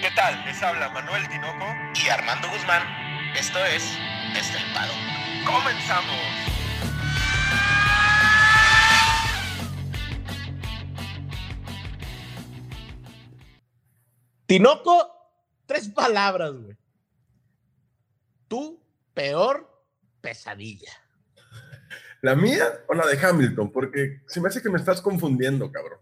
¿Qué tal? Les habla Manuel Tinoco y Armando Guzmán. Esto es Estelpado. ¡Comenzamos! Tinoco, tres palabras, güey. Tu peor pesadilla. ¿La mía o la de Hamilton? Porque se me hace que me estás confundiendo, cabrón.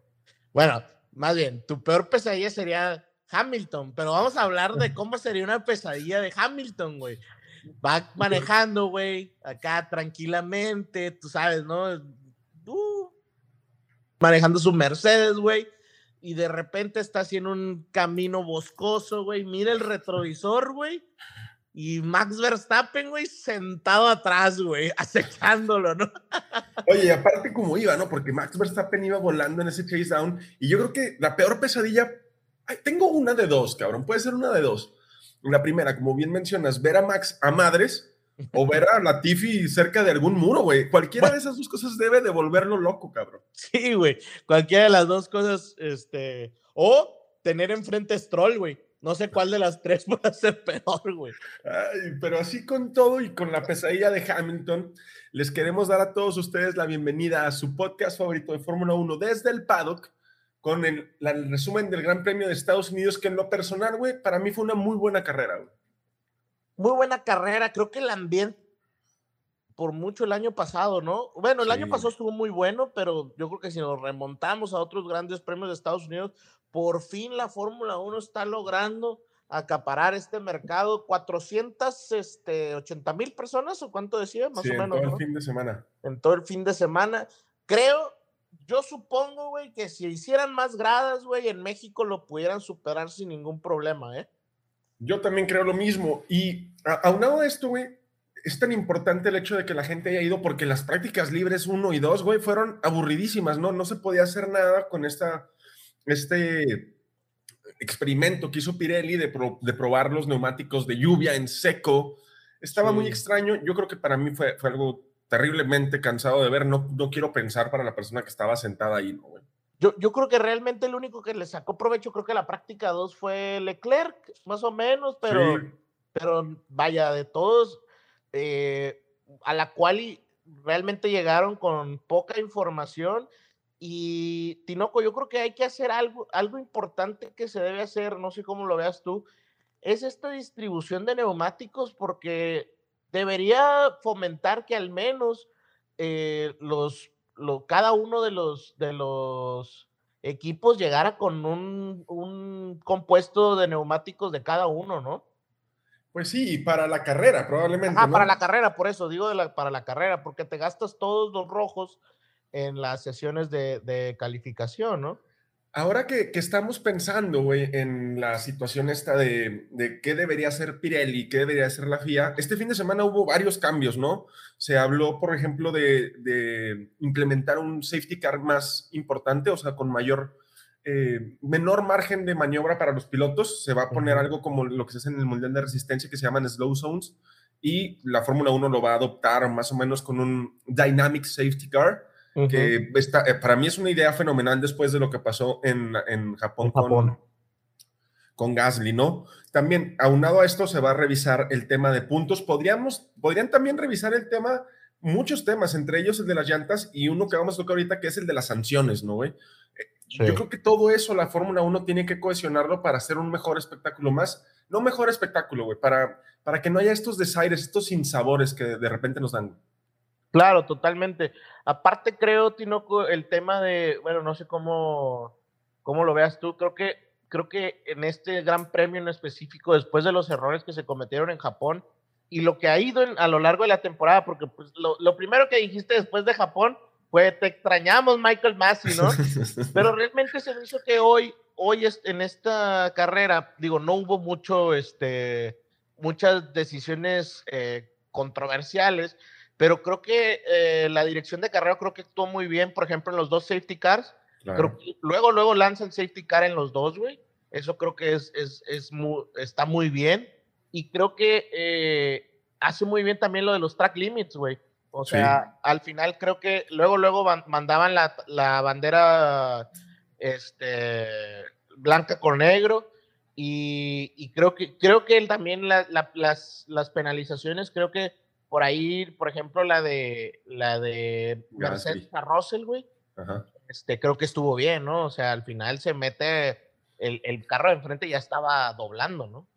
Bueno, más bien, tu peor pesadilla sería Hamilton, pero vamos a hablar de cómo sería una pesadilla de Hamilton, güey. Va manejando, güey, acá tranquilamente, tú sabes, ¿no? Uh, manejando su Mercedes, güey, y de repente está haciendo un camino boscoso, güey. Mira el retrovisor, güey, y Max Verstappen, güey, sentado atrás, güey, acechándolo, ¿no? Oye, aparte como iba, ¿no? Porque Max Verstappen iba volando en ese chase down y yo creo que la peor pesadilla, ay, tengo una de dos, cabrón, puede ser una de dos. La primera, como bien mencionas, ver a Max a madres o ver a Latifi cerca de algún muro, güey. Cualquiera de esas dos cosas debe de volverlo loco, cabrón. Sí, güey, cualquiera de las dos cosas, este, o tener enfrente Stroll, güey. No sé cuál de las tres a ser peor, güey. Ay, pero así con todo y con la pesadilla de Hamilton, les queremos dar a todos ustedes la bienvenida a su podcast favorito de Fórmula 1 desde el paddock, con el, la, el, resumen del Gran Premio de Estados Unidos, que en lo personal, güey, para mí fue una muy buena carrera, güey. Muy buena carrera, creo que el ambiente por mucho el año pasado, ¿no? Bueno, el sí. año pasado estuvo muy bueno, pero yo creo que si nos remontamos a otros grandes premios de Estados Unidos, por fin la Fórmula 1 está logrando acaparar este mercado. 480 este, mil personas, ¿o cuánto decía? Más sí, o menos. En todo ¿no? el fin de semana. En todo el fin de semana. Creo, yo supongo, güey, que si hicieran más gradas, güey, en México lo pudieran superar sin ningún problema, ¿eh? Yo también creo lo mismo. Y aunado a esto, güey, es tan importante el hecho de que la gente haya ido porque las prácticas libres 1 y 2, güey, fueron aburridísimas, ¿no? No se podía hacer nada con esta, este experimento que hizo Pirelli de, pro, de probar los neumáticos de lluvia en seco. Estaba sí. muy extraño. Yo creo que para mí fue, fue algo terriblemente cansado de ver. No, no quiero pensar para la persona que estaba sentada ahí, ¿no, güey? Yo, yo, creo que realmente el único que le sacó provecho, creo que la práctica 2 fue Leclerc, más o menos, pero, sí. pero vaya, de todos, eh, a la cual realmente llegaron con poca información. Y Tinoco, yo creo que hay que hacer algo, algo importante que se debe hacer, no sé cómo lo veas tú, es esta distribución de neumáticos porque debería fomentar que al menos eh, los lo, cada uno de los, de los equipos llegara con un, un, compuesto de neumáticos de cada uno, ¿no? Pues sí, para la carrera, probablemente. Ah, ¿no? para la carrera, por eso digo de la, para la carrera, porque te gastas todos los rojos en las sesiones de, de calificación, ¿no? Ahora que, que estamos pensando, güey, en la situación esta de, de, qué debería hacer Pirelli, qué debería hacer la FIA, este fin de semana hubo varios cambios, ¿no? Se habló, por ejemplo, de, de implementar un safety car más importante, o sea, con mayor, eh, menor margen de maniobra para los pilotos. Se va a poner algo como lo que se hace en el Mundial de Resistencia, que se llaman slow zones, y la Fórmula 1 lo va a adoptar más o menos con un dynamic safety car Uh -huh. que está, eh, para mí es una idea fenomenal después de lo que pasó en, en Japón, en Japón. Con, con, Gasly, ¿no? También, aunado a esto, se va a revisar el tema de puntos. Podríamos, podrían también revisar el tema, muchos temas, entre ellos el de las llantas y uno que vamos a tocar ahorita, que es el de las sanciones, ¿no, güey? Sí. Yo creo que todo eso la Fórmula 1 tiene que cohesionarlo para hacer un mejor espectáculo, más, no mejor espectáculo, güey, para, para que no haya estos desaires, estos sinsabores que de repente nos dan. Claro, totalmente. Aparte, creo, Tinoco, el tema de, bueno, no sé cómo, cómo lo veas tú, creo que, creo que en este gran premio en específico, después de los errores que se cometieron en Japón y lo que ha ido en, a lo largo de la temporada, porque pues, lo, lo, primero que dijiste después de Japón fue, te extrañamos, Michael Massey, ¿no? Pero realmente se me hizo que hoy, hoy en esta carrera, digo, no hubo mucho, este, muchas decisiones eh, controversiales, pero creo que eh, la dirección de carrera creo que actuó muy bien, por ejemplo, en los dos safety cars. Claro. Creo que luego, luego lanzan safety car en los dos, güey. Eso creo que es, es, es muy, está muy bien. Y creo que eh, hace muy bien también lo de los track limits, güey. O sea, sí. al final creo que luego, luego mandaban la, la bandera este, blanca con negro. y, creo que creo que él también las, las penalizaciones, creo que por ahí, por ejemplo, la de la de Mercedes a Russell, güey, este, creo que estuvo bien, ¿no? O sea, al final se mete el, el carro de enfrente ya estaba doblando, ¿no?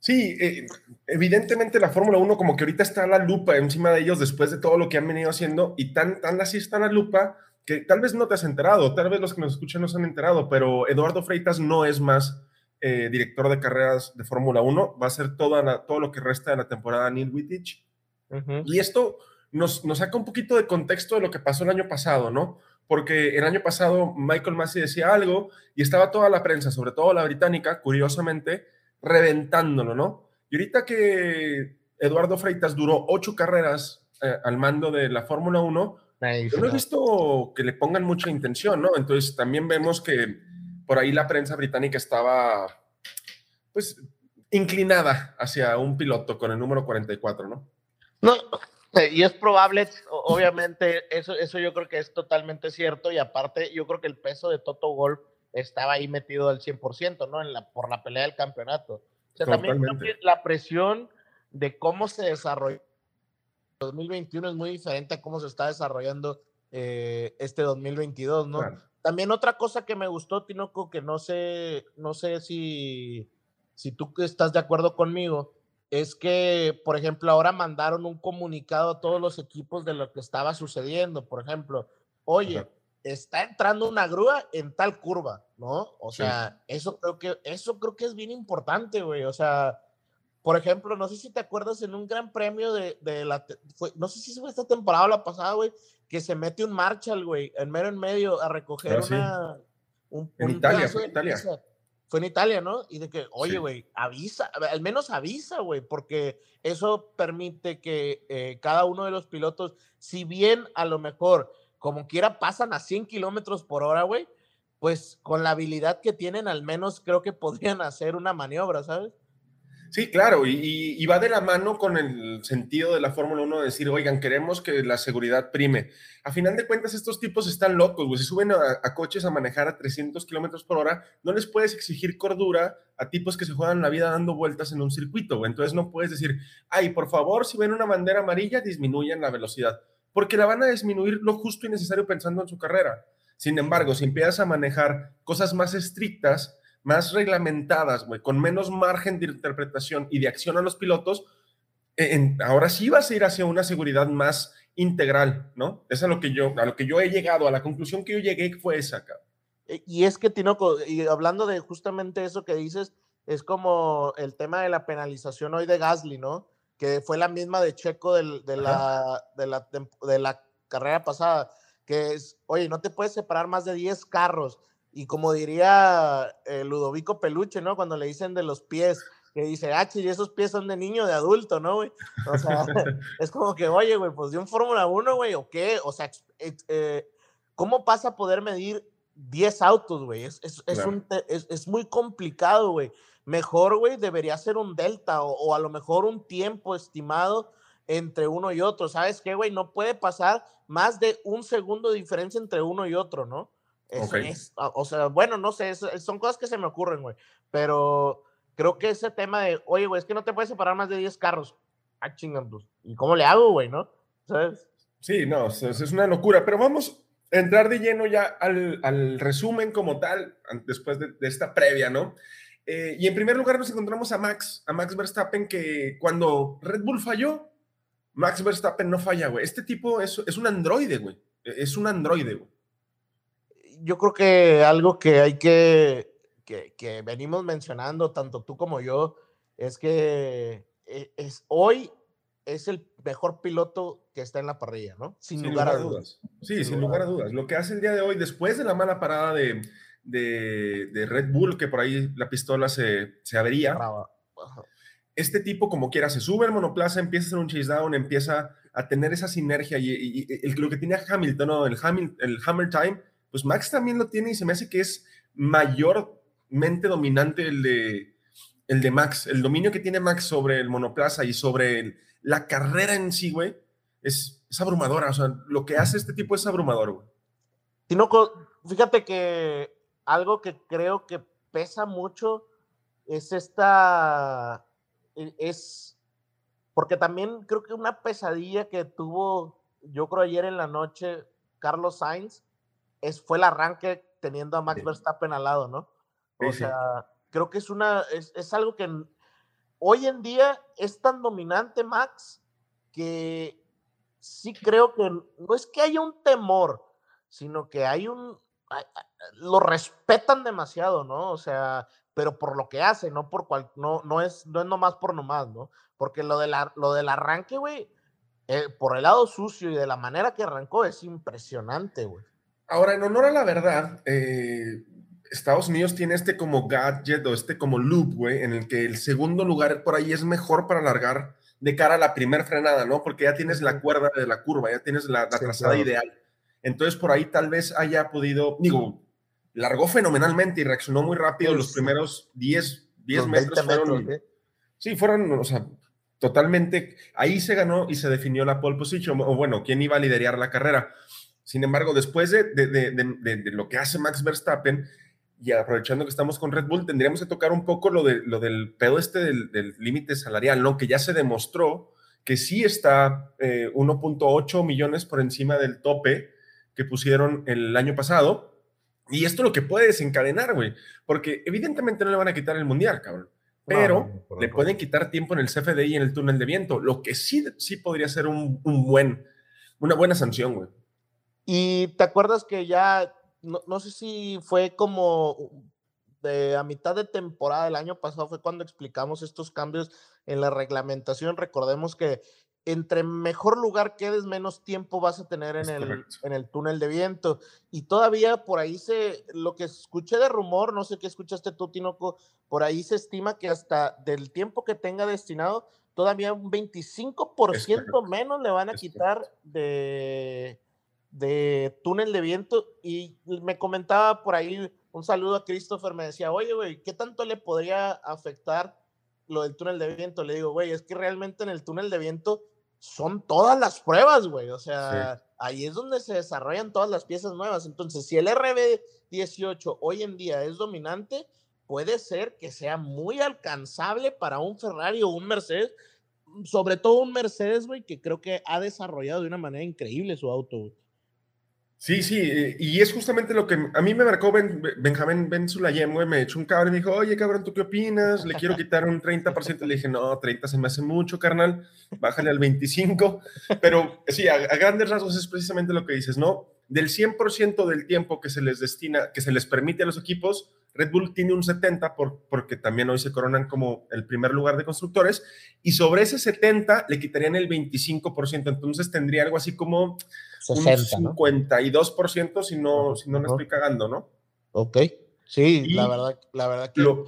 Sí, eh, evidentemente la Fórmula 1 como que ahorita está a la lupa encima de ellos después de todo lo que han venido haciendo y tan, tan así está la lupa que tal vez no te has enterado, tal vez los que nos escuchan no se han enterado, pero Eduardo Freitas no es más eh, director de carreras de Fórmula 1, va a ser toda todo lo que resta de la temporada Neil Wittich. Y esto nos, nos saca un poquito de contexto de lo que pasó el año pasado, ¿no? Porque el año pasado Michael Massey decía algo y estaba toda la prensa, sobre todo la británica, curiosamente, reventándolo, ¿no? Y ahorita que Eduardo Freitas duró ocho carreras eh, al mando de la Fórmula 1, yo no he visto que le pongan mucha intención, ¿no? Entonces también vemos que por ahí la prensa británica estaba, pues, inclinada hacia un piloto con el número 44, ¿no? No, y es probable, obviamente, eso, eso yo creo que es totalmente cierto, y aparte, yo creo que el peso de Toto Golf estaba ahí metido al 100%, ¿no? En la, por la pelea del campeonato. O sea, también la presión de cómo se desarrolló 2021 es muy diferente a cómo se está desarrollando eh, este 2022, ¿no? También otra cosa que me gustó, Tinoco, que no sé, no sé si, si tú estás de acuerdo conmigo, es que, por ejemplo, ahora mandaron un comunicado a todos los equipos de lo que estaba sucediendo. Por ejemplo, oye, está entrando una grúa en tal curva, ¿no? O sea, eso creo que eso creo que es bien importante, güey. O sea, por ejemplo, no sé si te acuerdas en un gran premio de, de la, no sé si fue esta temporada o la pasada, güey, que se mete un Marshall, güey, en mero en medio a recoger ah, una... en Italia, fue en Italia. Fue en Italia, ¿no? Y de que, oye, güey, avisa, al menos avisa, güey, porque eso permite que eh, cada uno de los pilotos, si bien a lo mejor como quiera pasan a 100 kilómetros por hora, güey, pues con la habilidad que tienen, al menos creo que podrían hacer una maniobra, ¿sabes? Sí, claro, y, va de la mano con el sentido de la Fórmula 1 de decir, oigan, queremos que la seguridad prime. A final de cuentas, estos tipos están locos, güey. Si suben a, coches a manejar a 300 kilómetros por hora, no les puedes exigir cordura a tipos que se juegan la vida dando vueltas en un circuito, güey. Entonces no puedes decir, ay, por favor, si ven una bandera amarilla, disminuyan la velocidad porque la van a disminuir lo justo y necesario pensando en su carrera. Sin embargo, si empiezas a manejar cosas más estrictas, más reglamentadas, güey, con menos margen de interpretación y de acción a los pilotos, e, ahora sí vas a ir hacia una seguridad más integral, ¿no? Es a lo que yo, a lo que yo he llegado, a la conclusión que yo llegué fue esa, acá. E, y es que, Tinoco, y hablando de justamente eso que dices, es como el tema de la penalización hoy de Gasly, ¿no? que fue la misma de Checo de, la, de, la, de la carrera pasada, que es, oye, no te puedes separar más de 10 carros. Y como diría eh, Ludovico Peluche, ¿no? Cuando le dicen de los pies, que dice, ah, y esos pies son de niño, de adulto, ¿no, güey? O sea, es como que, oye, güey, pues de un Fórmula 1, güey, ¿o qué? O sea, eh, ¿cómo pasa a poder medir 10 autos, güey? Es, es, es, es, muy complicado, güey mejor, güey, debería ser un delta o, a lo mejor un tiempo estimado entre uno y otro. ¿Sabes qué, güey? No puede pasar más de un segundo de diferencia entre uno y otro, ¿no? O sea, bueno, no sé, son cosas que se me ocurren, güey. Pero creo que ese tema de, oye, güey, es que no te puedes separar más de 10 carros. Ah, chingan, pues, ¿y cómo le hago, güey, no? ¿Sabes? Sí, no, es, una locura, pero vamos a entrar de lleno ya al, resumen como tal, después de, de esta previa, ¿no? Eh, y en primer lugar nos encontramos a Max, a Max Verstappen, que cuando Red Bull falló, Max Verstappen no falla, güey. Este tipo es, es un androide, güey. E, es un androide, güey. Yo creo que algo que hay que, que, que venimos mencionando, tanto tú como yo, es que e, es, hoy es el mejor piloto que está en la parrilla, ¿no? Sin, lugar, a dudas. Sí, sin, lugar a dudas. Lo que hace el día de hoy, después de la mala parada de, de, Red Bull, que por ahí la pistola se, se avería. Este tipo, como quiera, se sube al monoplaza, empieza a hacer un chase down, empieza a tener esa sinergia y, el, lo que tenía Hamilton, ¿no? el, el Hammer Time, pues Max también lo tiene y se me hace que es mayormente dominante el de, el de Max. El dominio que tiene Max sobre el monoplaza y sobre la carrera en sí, güey, es, es, abrumadora. O sea, lo que hace este tipo es abrumador, güey. fíjate que algo que creo que pesa mucho es esta, e, es, porque también creo que una pesadilla que tuvo, yo creo ayer en la noche, Carlos Sainz, es, fue el arranque teniendo a Max Verstappen al lado, ¿no? O sea, creo que es una, es, es algo que hoy en día es tan dominante Max que sí creo que no es que haya un temor, sino que hay un, lo respetan demasiado, ¿no? O sea, pero por lo que hace, no por cual, no, no es, no es nomás por nomás, ¿no? Porque lo, de la, lo del arranque, güey, eh, por el lado sucio y de la manera que arrancó es impresionante, güey. Ahora, en honor a la verdad, eh, Estados Unidos tiene este como gadget o este como loop, güey, en el que el segundo lugar por ahí es mejor para alargar de cara a la primera frenada, ¿no? Porque ya tienes la cuerda de la curva, ya tienes la, trazada ideal. Entonces, por ahí tal vez haya podido, digo, largó fenomenalmente y reaccionó muy rápido. Los primeros 10, 10 metros fueron. Sí, fueron, o sea, totalmente. Ahí se ganó y se definió la pole position, o bueno, quién iba a liderar la carrera. Sin embargo, después de, de, de, lo que hace Max Verstappen, y aprovechando que estamos con Red Bull, tendríamos que tocar un poco lo, de, lo del pedo este del límite salarial, ¿no? Que ya se demostró que sí está 1.8 eh, millones por encima del tope que pusieron el año pasado. Y esto es lo que puede desencadenar, güey. Porque evidentemente no le van a quitar el mundial, cabrón. Pero le pueden quitar tiempo en el CFDI y en el túnel de viento. Lo que sí, sí podría ser un, un buen, una buena sanción, güey. Y te acuerdas que ya no, sé si fue como de, a mitad de temporada del año pasado fue cuando explicamos estos cambios en la reglamentación. Recordemos que entre mejor lugar quedes, menos tiempo vas a tener en, el, en el túnel de viento. Y todavía por ahí se, lo que escuché de rumor, no sé qué escuchaste tú, Tinoco, por ahí se estima que hasta del tiempo que tenga destinado, todavía un 25% menos le van a quitar de, de túnel de viento y me comentaba por ahí un saludo a Christopher, me decía, oye, güey, ¿qué tanto le podría afectar lo del túnel de viento? Le digo, güey, es que realmente en el túnel de viento son todas las pruebas, güey, o sea, ahí es donde se desarrollan todas las piezas nuevas. Entonces, si el RB18 hoy en día es dominante, puede ser que sea muy alcanzable para un Ferrari o un Mercedes, sobre todo un Mercedes, güey, que creo que ha desarrollado de una manera increíble su auto, güey. Sí, sí, eh, y es justamente lo que a mí me marcó ben, Benjamín Ben Sulayem, güey, me echó un cabrón y me dijo, oye, cabrón, ¿tú qué opinas? Le quiero quitar un 30%. Le dije, no, 30 se me hace mucho, carnal, bájale al 25. Pero sí, a, grandes rasgos es precisamente lo que dices, ¿no? Del 100% del tiempo que se les destina, que se les permite a los equipos, Red Bull tiene un 70 por, porque también hoy se coronan como el primer lugar de constructores y sobre ese 70 le quitarían el 25%, entonces tendría algo así como 60, un 52% si no, si no me estoy cagando, ¿no? Ok, sí, la verdad, la verdad que lo,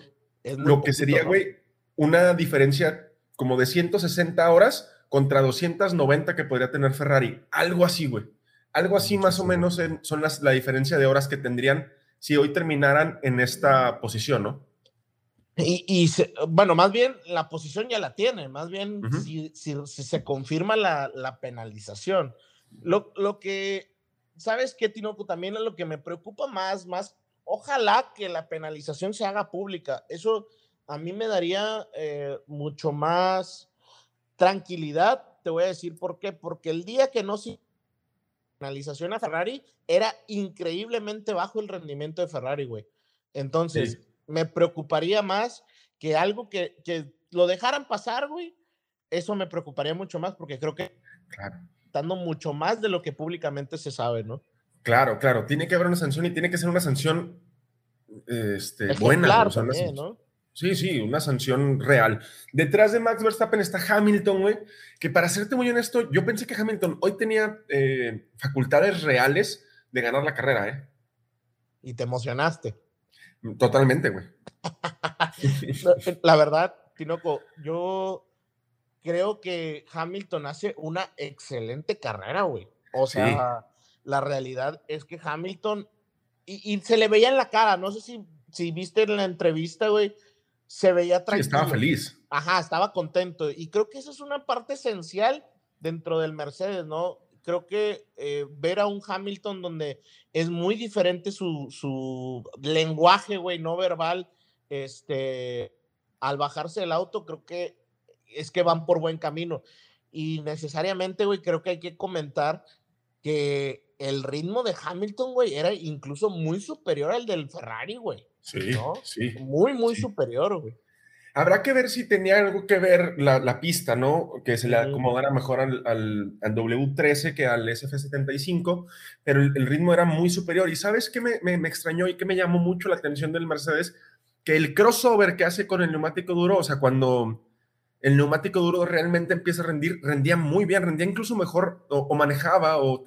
lo que sería, güey, una diferencia como de 160 horas contra 290 que podría tener Ferrari, algo así, güey. Algo así más o menos son las, la diferencia de horas que tendrían si hoy terminaran en esta posición, ¿no? Y, bueno, más bien la posición ya la tiene, más bien si, se confirma la, penalización. Lo, lo, que, ¿sabes qué, Tinoco? También es lo que me preocupa más, más, ojalá que la penalización se haga pública. Eso a mí me daría eh, mucho más tranquilidad. Te voy a decir por qué. Porque el día que no se penalización a Ferrari, era increíblemente bajo el rendimiento de Ferrari, güey. Entonces, me preocuparía más que algo que, que, lo dejaran pasar, güey. Eso me preocuparía mucho más porque creo que claro. dando mucho más de lo que públicamente se sabe, ¿no? Claro, claro. Tiene que haber una sanción y tiene que ser una sanción este, buena. ¿no? Sí, sí, una sanción real. Detrás de Max Verstappen está Hamilton, güey, que para serte muy honesto, yo pensé que Hamilton hoy tenía eh, facultades reales de ganar la carrera, ¿eh? Y te emocionaste. Totalmente, güey. la verdad, Tinoco, yo creo que Hamilton hace una excelente carrera, güey. O sea, la realidad es que Hamilton, y, se le veía en la cara, no sé si, si viste en la entrevista, güey, se veía tranquilo. estaba feliz. Ajá, estaba contento. Y creo que eso es una parte esencial dentro del Mercedes, ¿no? Creo que eh, ver a un Hamilton donde es muy diferente su, su lenguaje, güey, no verbal, este, al bajarse del auto, creo que es que van por buen camino. Y necesariamente, güey, creo que hay que comentar que el ritmo de Hamilton, güey, era incluso muy superior al del Ferrari, güey. Sí, sí. Muy, muy superior, güey. Habrá que ver si tenía algo que ver la, pista, ¿no? Que se le acomodara mejor al, al, W13 que al SF75, pero el, ritmo era muy superior. ¿Y sabes qué me, me, me, extrañó y qué me llamó mucho la atención del Mercedes? Que el crossover que hace con el neumático duro, o sea, cuando el neumático duro realmente empieza a rendir, rendía muy bien, rendía incluso mejor o, manejaba o,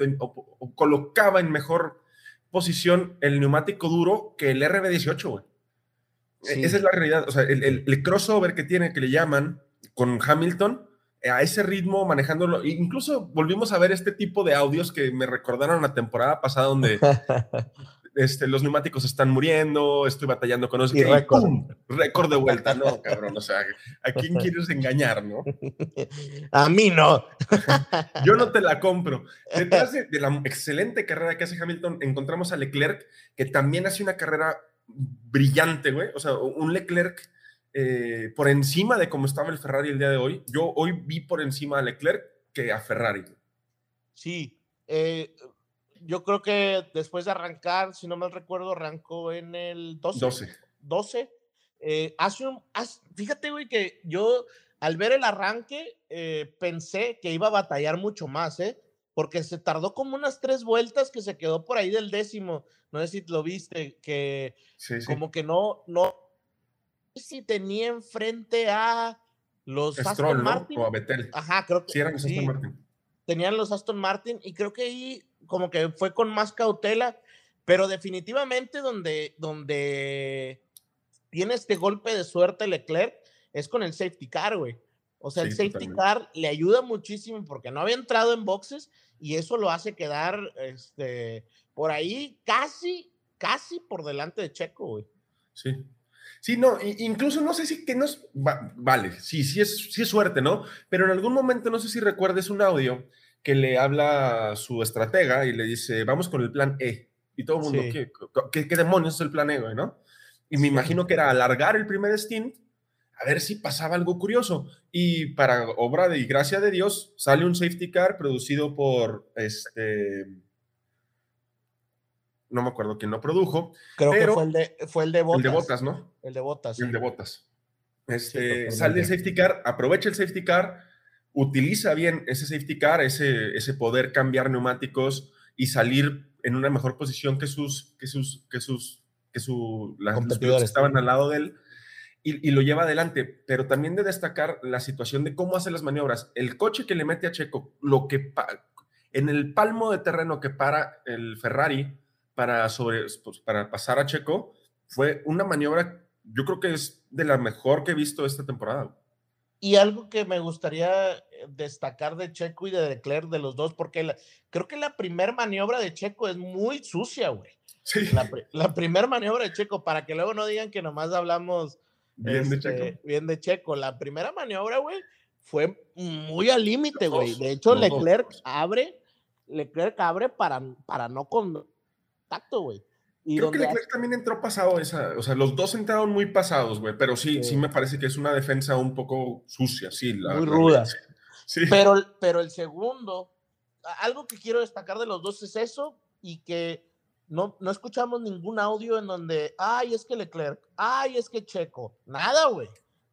colocaba en mejor posición el neumático duro que el RB18, güey. E, esa es la realidad. O sea, el, crossover que tiene, que le llaman con Hamilton, a ese ritmo manejándolo. Incluso volvimos a ver este tipo de audios que me recordaron la temporada pasada donde este, los neumáticos están muriendo, estoy batallando con eso. Y récord. récord de vuelta, no, cabrón. O sea, ¿a quién quieres engañar, no? A mí no. Yo no te la compro. Detrás de, la excelente carrera que hace Hamilton, encontramos a Leclerc, que también hace una carrera brillante, güey. O sea, un Leclerc eh, por encima de cómo estaba el Ferrari el día de hoy. Yo hoy vi por encima a Leclerc que a Ferrari. Sí. Eh, yo creo que después de arrancar, si no mal recuerdo, arrancó en el 12. 12. 12. hace un, fíjate, güey, que yo al ver el arranque eh, pensé que iba a batallar mucho más, ¿eh? Porque se tardó como unas tres vueltas que se quedó por ahí del décimo. No sé si lo viste, que como que no, no, si tenía enfrente a los Aston Martin. O a Betel. Ajá, creo que sí. Eran Aston Martin. Tenían los Aston Martin y creo que ahí como que fue con más cautela, pero definitivamente donde, donde tiene este golpe de suerte Leclerc es con el safety car, güey. O sea, el safety car le ayuda muchísimo porque no había entrado en boxes y eso lo hace quedar este, por ahí casi, casi por delante de Checo, güey. Sí. Sí, no, incluso no sé si que nos. vale, sí, sí es, sí es suerte, ¿no? Pero en algún momento, no sé si recuerdes un audio que le habla a su estratega y le dice, vamos con el plan E. Y todo el mundo, ¿qué, ¿qué, demonios es el plan E, güey, no? Y me imagino que era alargar el primer stint, a ver si pasaba algo curioso. Y para obra de y gracia de Dios, sale un safety car producido por este. No me acuerdo quién lo produjo. Creo que fue el de, fue el de Botas. El de Botas, ¿no? El de Botas. El de Botas. Este, sale el safety car, aprovecha el safety car, utiliza bien ese safety car, ese, ese poder cambiar neumáticos y salir en una mejor posición que sus, que sus, que sus, que su, las, que estaban al lado de él y, lo lleva adelante. Pero también de destacar la situación de cómo hace las maniobras. El coche que le mete a Checo, lo que en el palmo de terreno que para el Ferrari para, sobre, pues, para pasar a Checo, fue una maniobra, yo creo que es de la mejor que he visto esta temporada. Y algo que me gustaría eh, destacar de Checo y de Leclerc, de los dos, porque creo que la primera maniobra de Checo es muy sucia, güey. Sí. La, primera maniobra de Checo, para que luego no digan que nomás hablamos bien, de, Checo. Este, bien de Checo. La primera maniobra, güey, fue muy al límite, güey. De hecho, Leclerc abre, Leclerc abre para, para no contacto, güey. Creo que Leclerc también entró pasado esa, o sea, los dos entraron muy pasados, güey, pero sí, sí, me parece que es una defensa un poco sucia, sí. La, muy ruda. sí. Pero, pero el segundo, algo que quiero destacar de los dos es eso y que no, no escuchamos ningún audio en donde, ay, es que Leclerc, ay, es que Checo, nada, güey.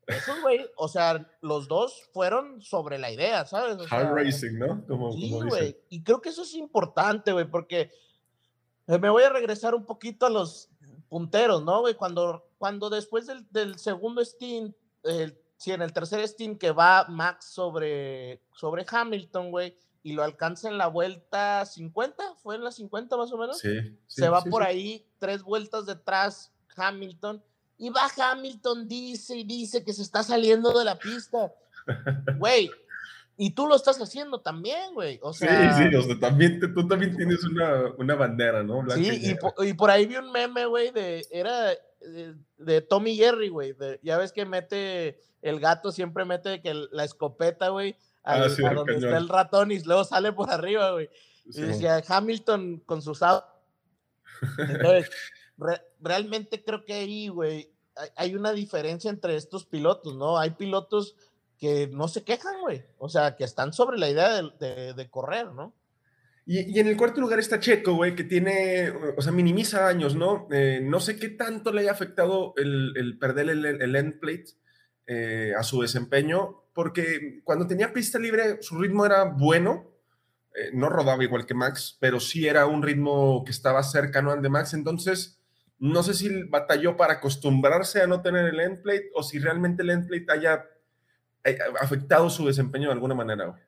Eso, güey, o sea, los dos fueron sobre la idea, ¿sabes? Hard racing, ¿no? Como, sí, güey. Y creo que eso es importante, güey, porque me voy a regresar un poquito a los punteros, ¿no, güey? Cuando, cuando después del, del segundo stint, el, sí, en el tercer stint que va Max sobre, sobre Hamilton, güey, y lo alcanza en la vuelta 50, ¿fue en la 50 más o menos? Sí. Se va por ahí tres vueltas detrás Hamilton, y va Hamilton, dice y dice que se está saliendo de la pista. Güey, y tú lo estás haciendo también, güey. O sea, sí, sí, o sea, también, tú también tienes una, una bandera, ¿no? sí, y, por ahí vi un meme, güey, de, era de, Tommy Jerry, güey. Ya ves que mete, el gato siempre mete que la escopeta, güey, a, ah, donde está el ratón y luego sale por arriba, güey. Y decía Hamilton con sus Entonces, realmente creo que ahí, güey, hay una diferencia entre estos pilotos, ¿no? Hay pilotos que no se quejan, güey. O sea, que están sobre la idea de, correr, ¿no? Y, en el cuarto lugar está Checo, güey, que tiene, o sea, minimiza daños, ¿no? Eh, no sé qué tanto le haya afectado el, perder el, el end plate eh, a su desempeño, porque cuando tenía pista libre su ritmo era bueno, eh, no rodaba igual que Max, pero sí era un ritmo que estaba cercano al de Max, entonces no sé si batalló para acostumbrarse a no tener el end plate o si realmente el end plate haya afectado su desempeño de alguna manera, güey.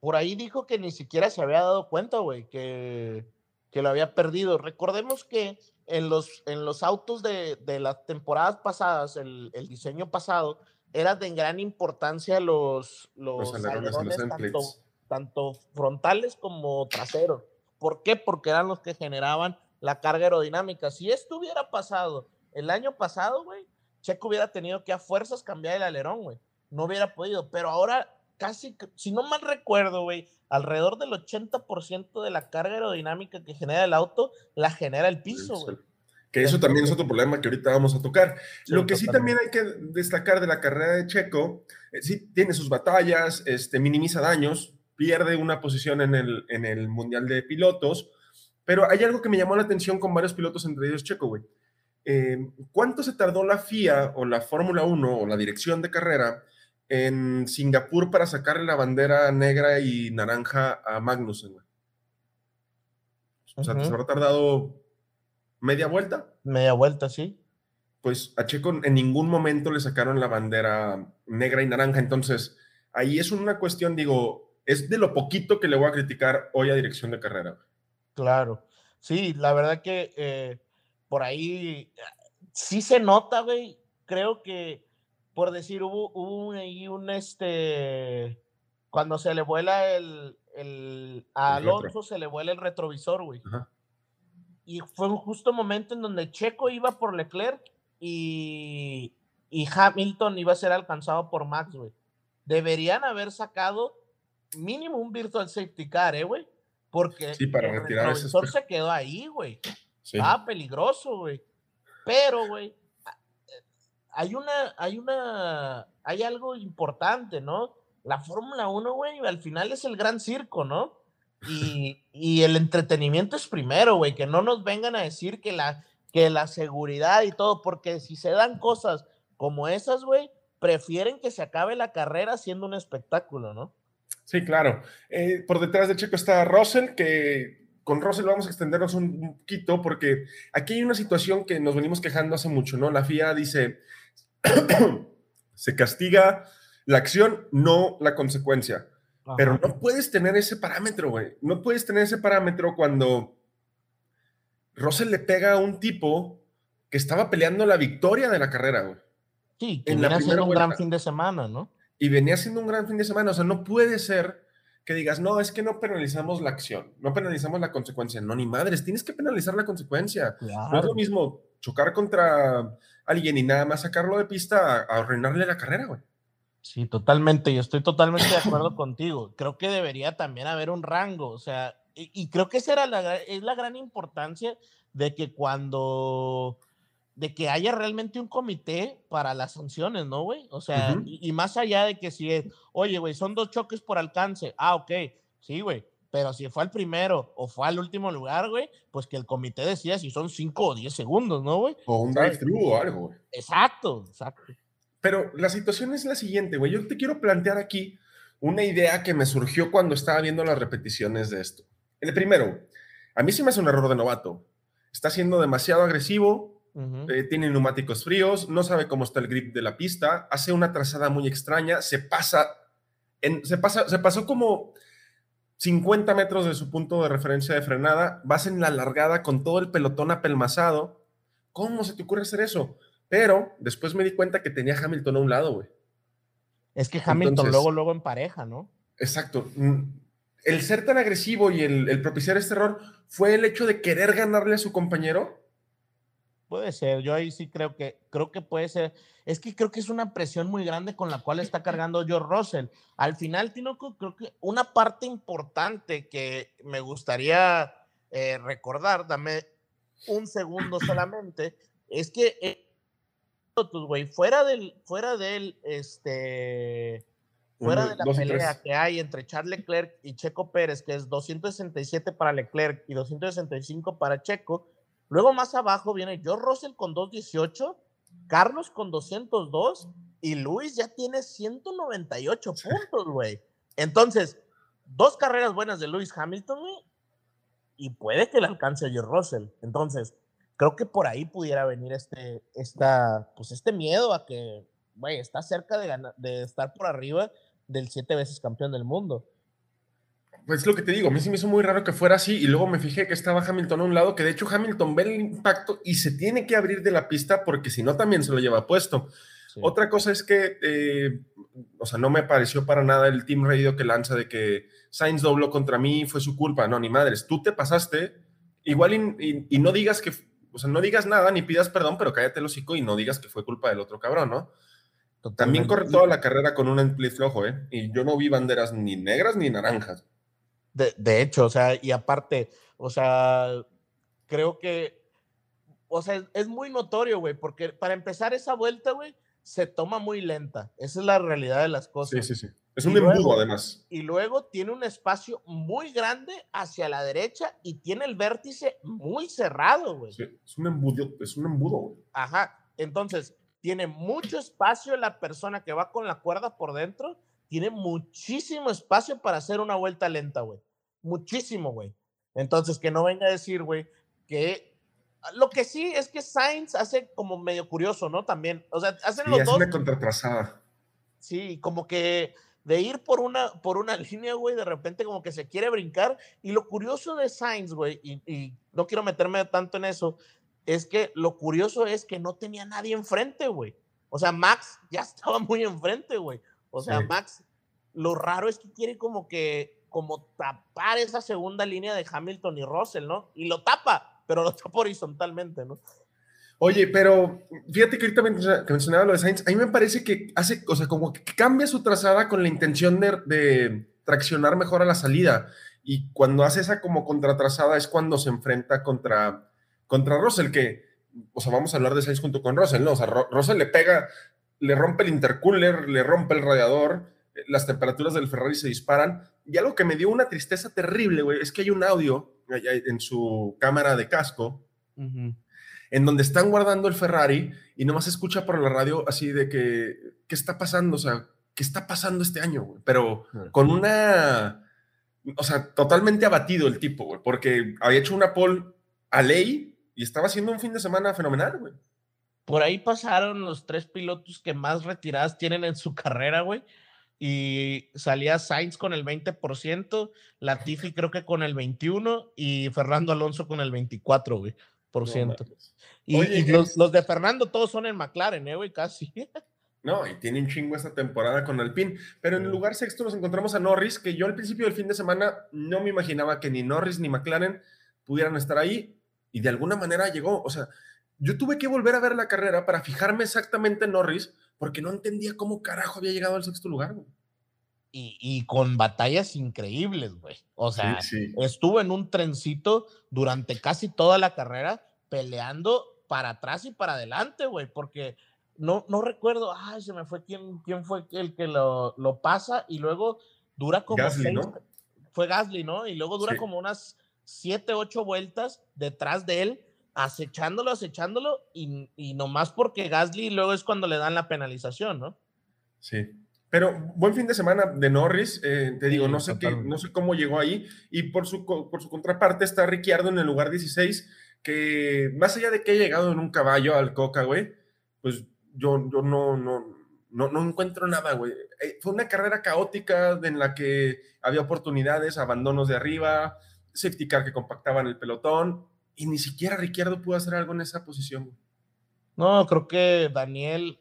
Por ahí dijo que ni siquiera se había dado cuenta, güey, que, que lo había perdido. Recordemos que en los, en los autos de, de las temporadas pasadas, el, el, diseño pasado, era de gran importancia los, los, tanto, tanto, frontales como traseros. ¿Por qué? Porque eran los que generaban la carga aerodinámica. Si esto hubiera pasado el año pasado, güey, Checo hubiera tenido que a fuerzas cambiar el alerón, güey no hubiera podido, pero ahora casi, si no mal recuerdo, güey, alrededor del 80% de la carga aerodinámica que genera el auto la genera el piso, güey. Que eso también es otro problema que ahorita vamos a tocar. Lo que sí también hay que destacar de la carrera de Checo, eh, sí tiene sus batallas, este, minimiza daños, pierde una posición en el, en el Mundial de Pilotos, pero hay algo que me llamó la atención con varios pilotos, entre ellos Checo, güey. Eh, ¿Cuánto se tardó la FIA o la Fórmula 1 o la dirección de carrera en Singapur para sacarle la bandera negra y naranja a Magnussen. O sea, ¿se habrá tardado media vuelta? Media vuelta, sí. Pues a Checo en ningún momento le sacaron la bandera negra y naranja. Entonces, ahí es una cuestión, digo, es de lo poquito que le voy a criticar hoy a dirección de carrera. Claro. Sí, la verdad que eh, por ahí sí se nota, güey. Creo que por decir, hubo, hubo ahí un, este, cuando se le vuela el, el a Alonso se le vuela el retrovisor, güey. Y fue un justo momento en donde Checo iba por Leclerc y, y Hamilton iba a ser alcanzado por Max, güey. Deberían haber sacado mínimo un virtual safety car, ¿eh, güey? Porque para el retrovisor se quedó ahí, güey. Ah, peligroso, güey. Pero, güey, hay una, hay una, hay algo importante, ¿no? La Fórmula 1, güey, al final es el gran circo, ¿no? Y, y el entretenimiento es primero, güey, que no nos vengan a decir que la, que la seguridad y todo, porque si se dan cosas como esas, güey, prefieren que se acabe la carrera siendo un espectáculo, ¿no? Sí, claro. Eh, por detrás de Checo está Russell, que con Russell vamos a extendernos un poquito, porque aquí hay una situación que nos venimos quejando hace mucho, ¿no? La FIA dice, se castiga la acción, no la consecuencia. Pero no puedes tener ese parámetro, güey. No puedes tener ese parámetro cuando Russell le pega a un tipo que estaba peleando la victoria de la carrera, güey. Sí, que venía haciendo un gran fin de semana, ¿no? Y venía haciendo un gran fin de semana. O sea, no puede ser que digas, no, es que no penalizamos la acción, no penalizamos la consecuencia. No, ni madres, tienes que penalizar la consecuencia. No es lo mismo chocar contra alguien y nada más sacarlo de pista a, arruinarle la carrera, güey. Sí, totalmente, y estoy totalmente de acuerdo contigo. Creo que debería también haber un rango, o sea, y, creo que esa era la, es la gran importancia de que cuando, de que haya realmente un comité para las sanciones, ¿no, güey? O sea, y, más allá de que si es, oye, güey, son dos choques por alcance, ah, ok, sí, güey, pero si fue al primero o fue al último lugar, güey, pues que el comité decida si son cinco o diez segundos, ¿no, güey? O un drive-thru o algo, güey. Exacto, exacto. Pero la situación es la siguiente, güey. Yo te quiero plantear aquí una idea que me surgió cuando estaba viendo las repeticiones de esto. El primero, a mí sí me hace un error de novato. Está siendo demasiado agresivo, eh, tiene neumáticos fríos, no sabe cómo está el grip de la pista, hace una trazada muy extraña, se pasa, en, se pasa, se pasó como 50 metros de su punto de referencia de frenada, vas en la largada con todo el pelotón apelmazado. ¿Cómo se te ocurre hacer eso? Pero después me di cuenta que tenía Hamilton a un lado, güey. Es que Hamilton luego, luego en pareja, ¿no? Exacto. Mm, el ser tan agresivo y el, el propiciar este error fue el hecho de querer ganarle a su compañero Puede ser, yo ahí sí creo que, creo que puede ser. Es que creo que es una presión muy grande con la cual está cargando George Russell. Al final, Tinoco, creo que una parte importante que me gustaría eh, recordar, dame un segundo solamente, es que eh, fuera del, fuera del, este, fuera de la pelea que hay entre Charles Leclerc y Checo Pérez, que es 267 para Leclerc y 265 para Checo, luego más abajo viene George Russell con 218, Carlos con 202 y Luis ya tiene 198 puntos, güey. Entonces, dos carreras buenas de Luis Hamilton, y puede que le alcance a George Russell. Entonces, creo que por ahí pudiera venir este, esta, pues este miedo a que, güey, está cerca de, de estar por arriba del siete veces campeón del mundo. Pues lo que te digo, a mí sí me hizo muy raro que fuera así y luego me fijé que estaba Hamilton a un lado, que de hecho Hamilton ve el impacto y se tiene que abrir de la pista porque si no también se lo lleva puesto. Otra cosa es que, eh, o sea, no me pareció para nada el Team Radio que lanza de que Sainz dobló contra mí, fue su culpa. No, ni madres, tú te pasaste, igual y, no digas que, o sea, no digas nada ni pidas perdón, pero cállate el hocico y no digas que fue culpa del otro cabrón, ¿no? También corre toda la carrera con un split flojo, ¿eh? Y yo no vi banderas ni negras ni naranjas. De, hecho, o sea, y aparte, o sea, creo que, o sea, es, muy notorio, güey, porque para empezar esa vuelta, güey, se toma muy lenta. Esa es la realidad de las cosas. Sí, sí, sí. Es un embudo, además. Y luego tiene un espacio muy grande hacia la derecha y tiene el vértice muy cerrado, güey. Sí, es un embudo, es un embudo, güey. Ajá. Entonces, tiene mucho espacio la persona que va con la cuerda por dentro, tiene muchísimo espacio para hacer una vuelta lenta, güey. Muchísimo, güey. Entonces, que no venga a decir, güey, que lo que sí es que Sainz hace como medio curioso, ¿no? También, o sea, hacen los dos. una contratrazada. Sí, como que de ir por una, por una línea, güey, de repente como que se quiere brincar. Y lo curioso de Sainz, güey, y, y, no quiero meterme tanto en eso, es que lo curioso es que no tenía nadie enfrente, güey. O sea, Max ya estaba muy enfrente, güey. O sea, Max, lo raro es que quiere como que, como tapar esa segunda línea de Hamilton y Russell, ¿no? Y lo tapa, pero lo tapa horizontalmente, ¿no? Oye, pero fíjate que ahorita que mencionaba lo de Sainz, a mí me parece que hace, o sea, como que cambia su trazada con la intención de, de traccionar mejor a la salida. Y cuando hace esa como contratrazada es cuando se enfrenta contra contra Russell, que, o sea, vamos a hablar de Sainz junto con Russell, ¿no? O sea, Russell le pega, le rompe el intercooler, le rompe el radiador, las temperaturas del Ferrari se disparan. Y algo que me dio una tristeza terrible, güey, es que hay un audio en su cámara de casco, en donde están guardando el Ferrari y nomás se escucha por la radio así de que, ¿qué está pasando? O sea, ¿qué está pasando este año, güey? Pero con una, o sea, totalmente abatido el tipo, güey, porque había hecho una pole a ley y estaba haciendo un fin de semana fenomenal, güey. Por ahí pasaron los tres pilotos que más retiradas tienen en su carrera, güey. Y salía Sainz con el 20%, Latifi creo que con el 21% y Fernando Alonso con el 24%, güey. Por ciento. y, los, los, de Fernando todos son en McLaren, ¿eh, güey? Casi. No, y tiene un chingo esta temporada con Alpine. Pero en el lugar sexto nos encontramos a Norris, que yo al principio del fin de semana no me imaginaba que ni Norris ni McLaren pudieran estar ahí y de alguna manera llegó. O sea, yo tuve que volver a ver la carrera para fijarme exactamente en Norris porque no entendía cómo carajo había llegado al sexto lugar. Y, con batallas increíbles, güey. O sea, estuvo en un trencito durante casi toda la carrera peleando para atrás y para adelante, güey, porque no, no recuerdo, ay, se me fue quién, quién fue el que lo, lo pasa y luego dura como Gasly, ¿no? Fue Gasly, ¿no? Y luego dura como unas siete, ocho vueltas detrás de él, acechándolo, acechándolo, y, y nomás porque Gasly luego es cuando le dan la penalización, ¿no? Sí. Pero buen fin de semana de Norris, eh, te digo, no sé qué, no sé cómo llegó ahí. Y por su, por su contraparte está Ricciardo en el lugar 16, que más allá de que haya llegado en un caballo al Coca, güey, pues yo, yo no, no, no, no encuentro nada, güey. Eh, fue una carrera caótica en la que había oportunidades, abandonos de arriba, safety car que compactaban el pelotón y ni siquiera Ricciardo pudo hacer algo en esa posición. No, creo que Daniel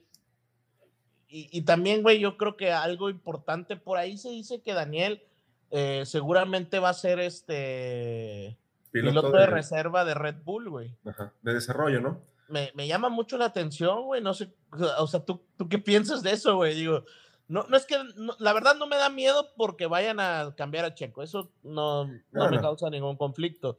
y, también, güey, yo creo que algo importante por ahí se dice que Daniel eh, seguramente va a ser este piloto, de, reserva de Red Bull, güey. de desarrollo, ¿no? Me, me, llama mucho la atención, güey, no sé, o sea, ¿tú, ¿tú qué piensas de eso, güey? Digo, no, no es que, la verdad no me da miedo porque vayan a cambiar a Checo, eso no, no, me causa ningún conflicto.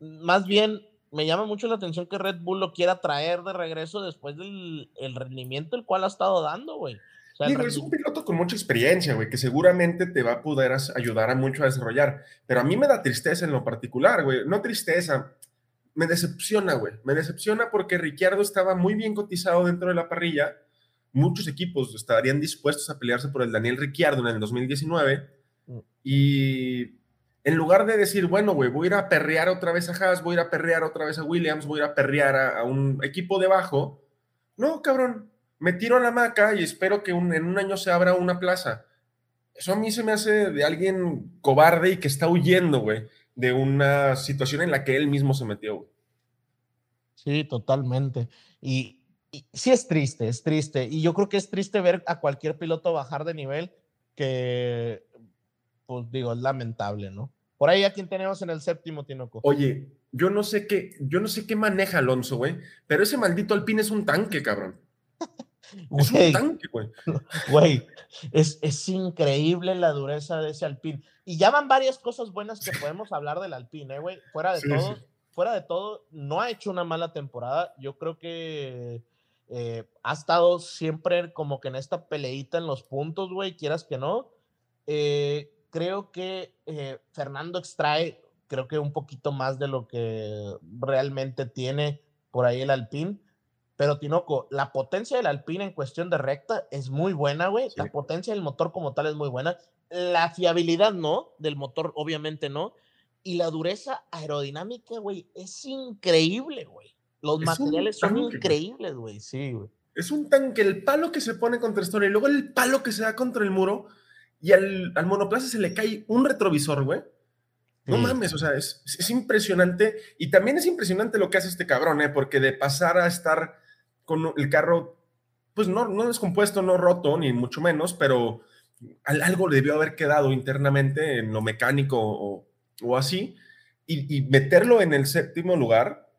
Más bien, me llama mucho la atención que Red Bull lo quiera traer de regreso después del el rendimiento el cual ha estado dando, güey. Digo, es un piloto con mucha experiencia, güey, que seguramente te va a poder ayudar a mucho a desarrollar. Pero a mí me da tristeza en lo particular, güey. No tristeza, me decepciona, güey. Me decepciona porque Ricciardo estaba muy bien cotizado dentro de la parrilla. Muchos equipos estarían dispuestos a pelearse por el Daniel Ricciardo en el 2019. Mm. Y en lugar de decir, bueno, güey, voy a ir a perrear otra vez a Haas, voy a ir a perrear otra vez a Williams, voy a ir a perrear a, un equipo debajo. No, cabrón, me tiro a la maca y espero que en un año se abra una plaza. Eso a mí se me hace de alguien cobarde y que está huyendo, güey, de una situación en la que él mismo se metió, güey. Sí, totalmente. Y, sí es triste, es triste. Y yo creo que es triste ver a cualquier piloto bajar de nivel que, pues digo, es lamentable, ¿no? Por ahí a quien tenemos en el séptimo, Tinoco. Oye, yo no sé qué, yo no sé qué maneja Alonso, güey, pero ese maldito Alpine es un tanque, cabrón. Es un tanque, güey. Güey, es, es, increíble la dureza de ese Alpine. Y ya van varias cosas buenas que podemos hablar del Alpine, ¿eh, güey. Fuera de todo, fuera de todo, no ha hecho una mala temporada. Yo creo que eh, ha estado siempre como que en esta peleita en los puntos, güey, quieras que no. Eh, creo que Fernando extrae, creo que un poquito más de lo que realmente tiene por ahí el Alpine pero Tinoco, la potencia del Alpine en cuestión de recta es muy buena, güey. La potencia del motor como tal es muy buena. La fiabilidad no, del motor obviamente no. Y la dureza aerodinámica, güey, es increíble, güey. Los materiales son increíbles, güey. Sí, güey. Es un tanque, el palo que se pone contra el y luego el palo que se da contra el muro y al, al monoplaza se le cae un retrovisor, güey. No mames, o sea, es, es, impresionante. Y también es impresionante lo que hace este cabrón, ¿eh? Porque de pasar a estar con el carro, pues no, no descompuesto, no roto, ni mucho menos, pero algo debió haber quedado internamente en lo mecánico o, así, y, meterlo en el séptimo lugar,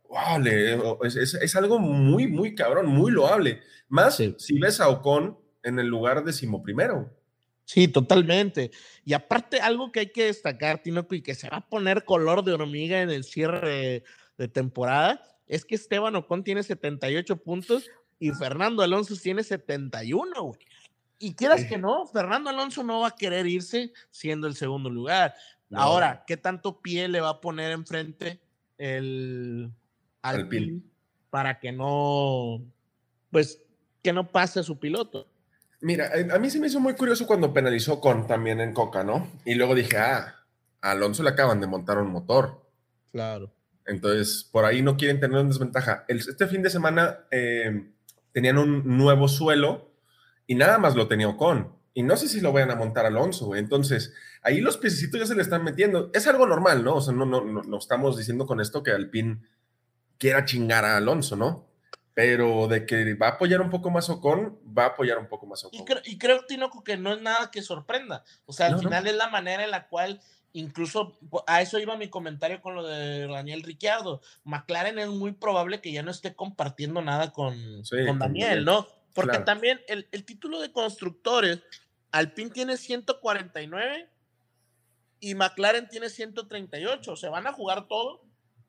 es, algo muy, muy cabrón, muy loable. Más si ves a Ocon en el lugar decimoprimero. Sí, totalmente. Y aparte, algo que hay que destacar, Tinoco, y que se va a poner color de hormiga en el cierre de temporada, es que Esteban Ocon tiene 78 puntos y Fernando Alonso tiene 71, güey. Y quieras que no, Fernando Alonso no va a querer irse siendo el segundo lugar. Ahora, ¿qué tanto pie le va a poner enfrente el Alpine para que no, pues, que no pase a su piloto? Mira, a mí se me hizo muy curioso cuando penalizó con también en Coca, ¿no? Y luego dije, ah, a Alonso le acaban de montar un motor. Claro. Entonces, por ahí no quieren tener una desventaja. este fin de semana eh, tenían un nuevo suelo y nada más lo tenía Ocon. Y no sé si lo vayan a montar Alonso, Entonces, ahí los piecitos ya se le están metiendo. Es algo normal, ¿no? O sea, no, no, no, estamos diciendo con esto que Alpine quiera chingar a Alonso, ¿no? Pero de que va a apoyar un poco más Ocon, va a apoyar un poco más Ocon. Y creo, Tinoco, que no es nada que sorprenda. O sea, al final es la manera en la cual incluso a eso iba mi comentario con lo de Daniel Ricciardo. McLaren es muy probable que ya no esté compartiendo nada con, con Daniel, ¿no? Porque también el, el, título de constructores, Alpine tiene 149 y McLaren tiene 138. Se van a jugar todo,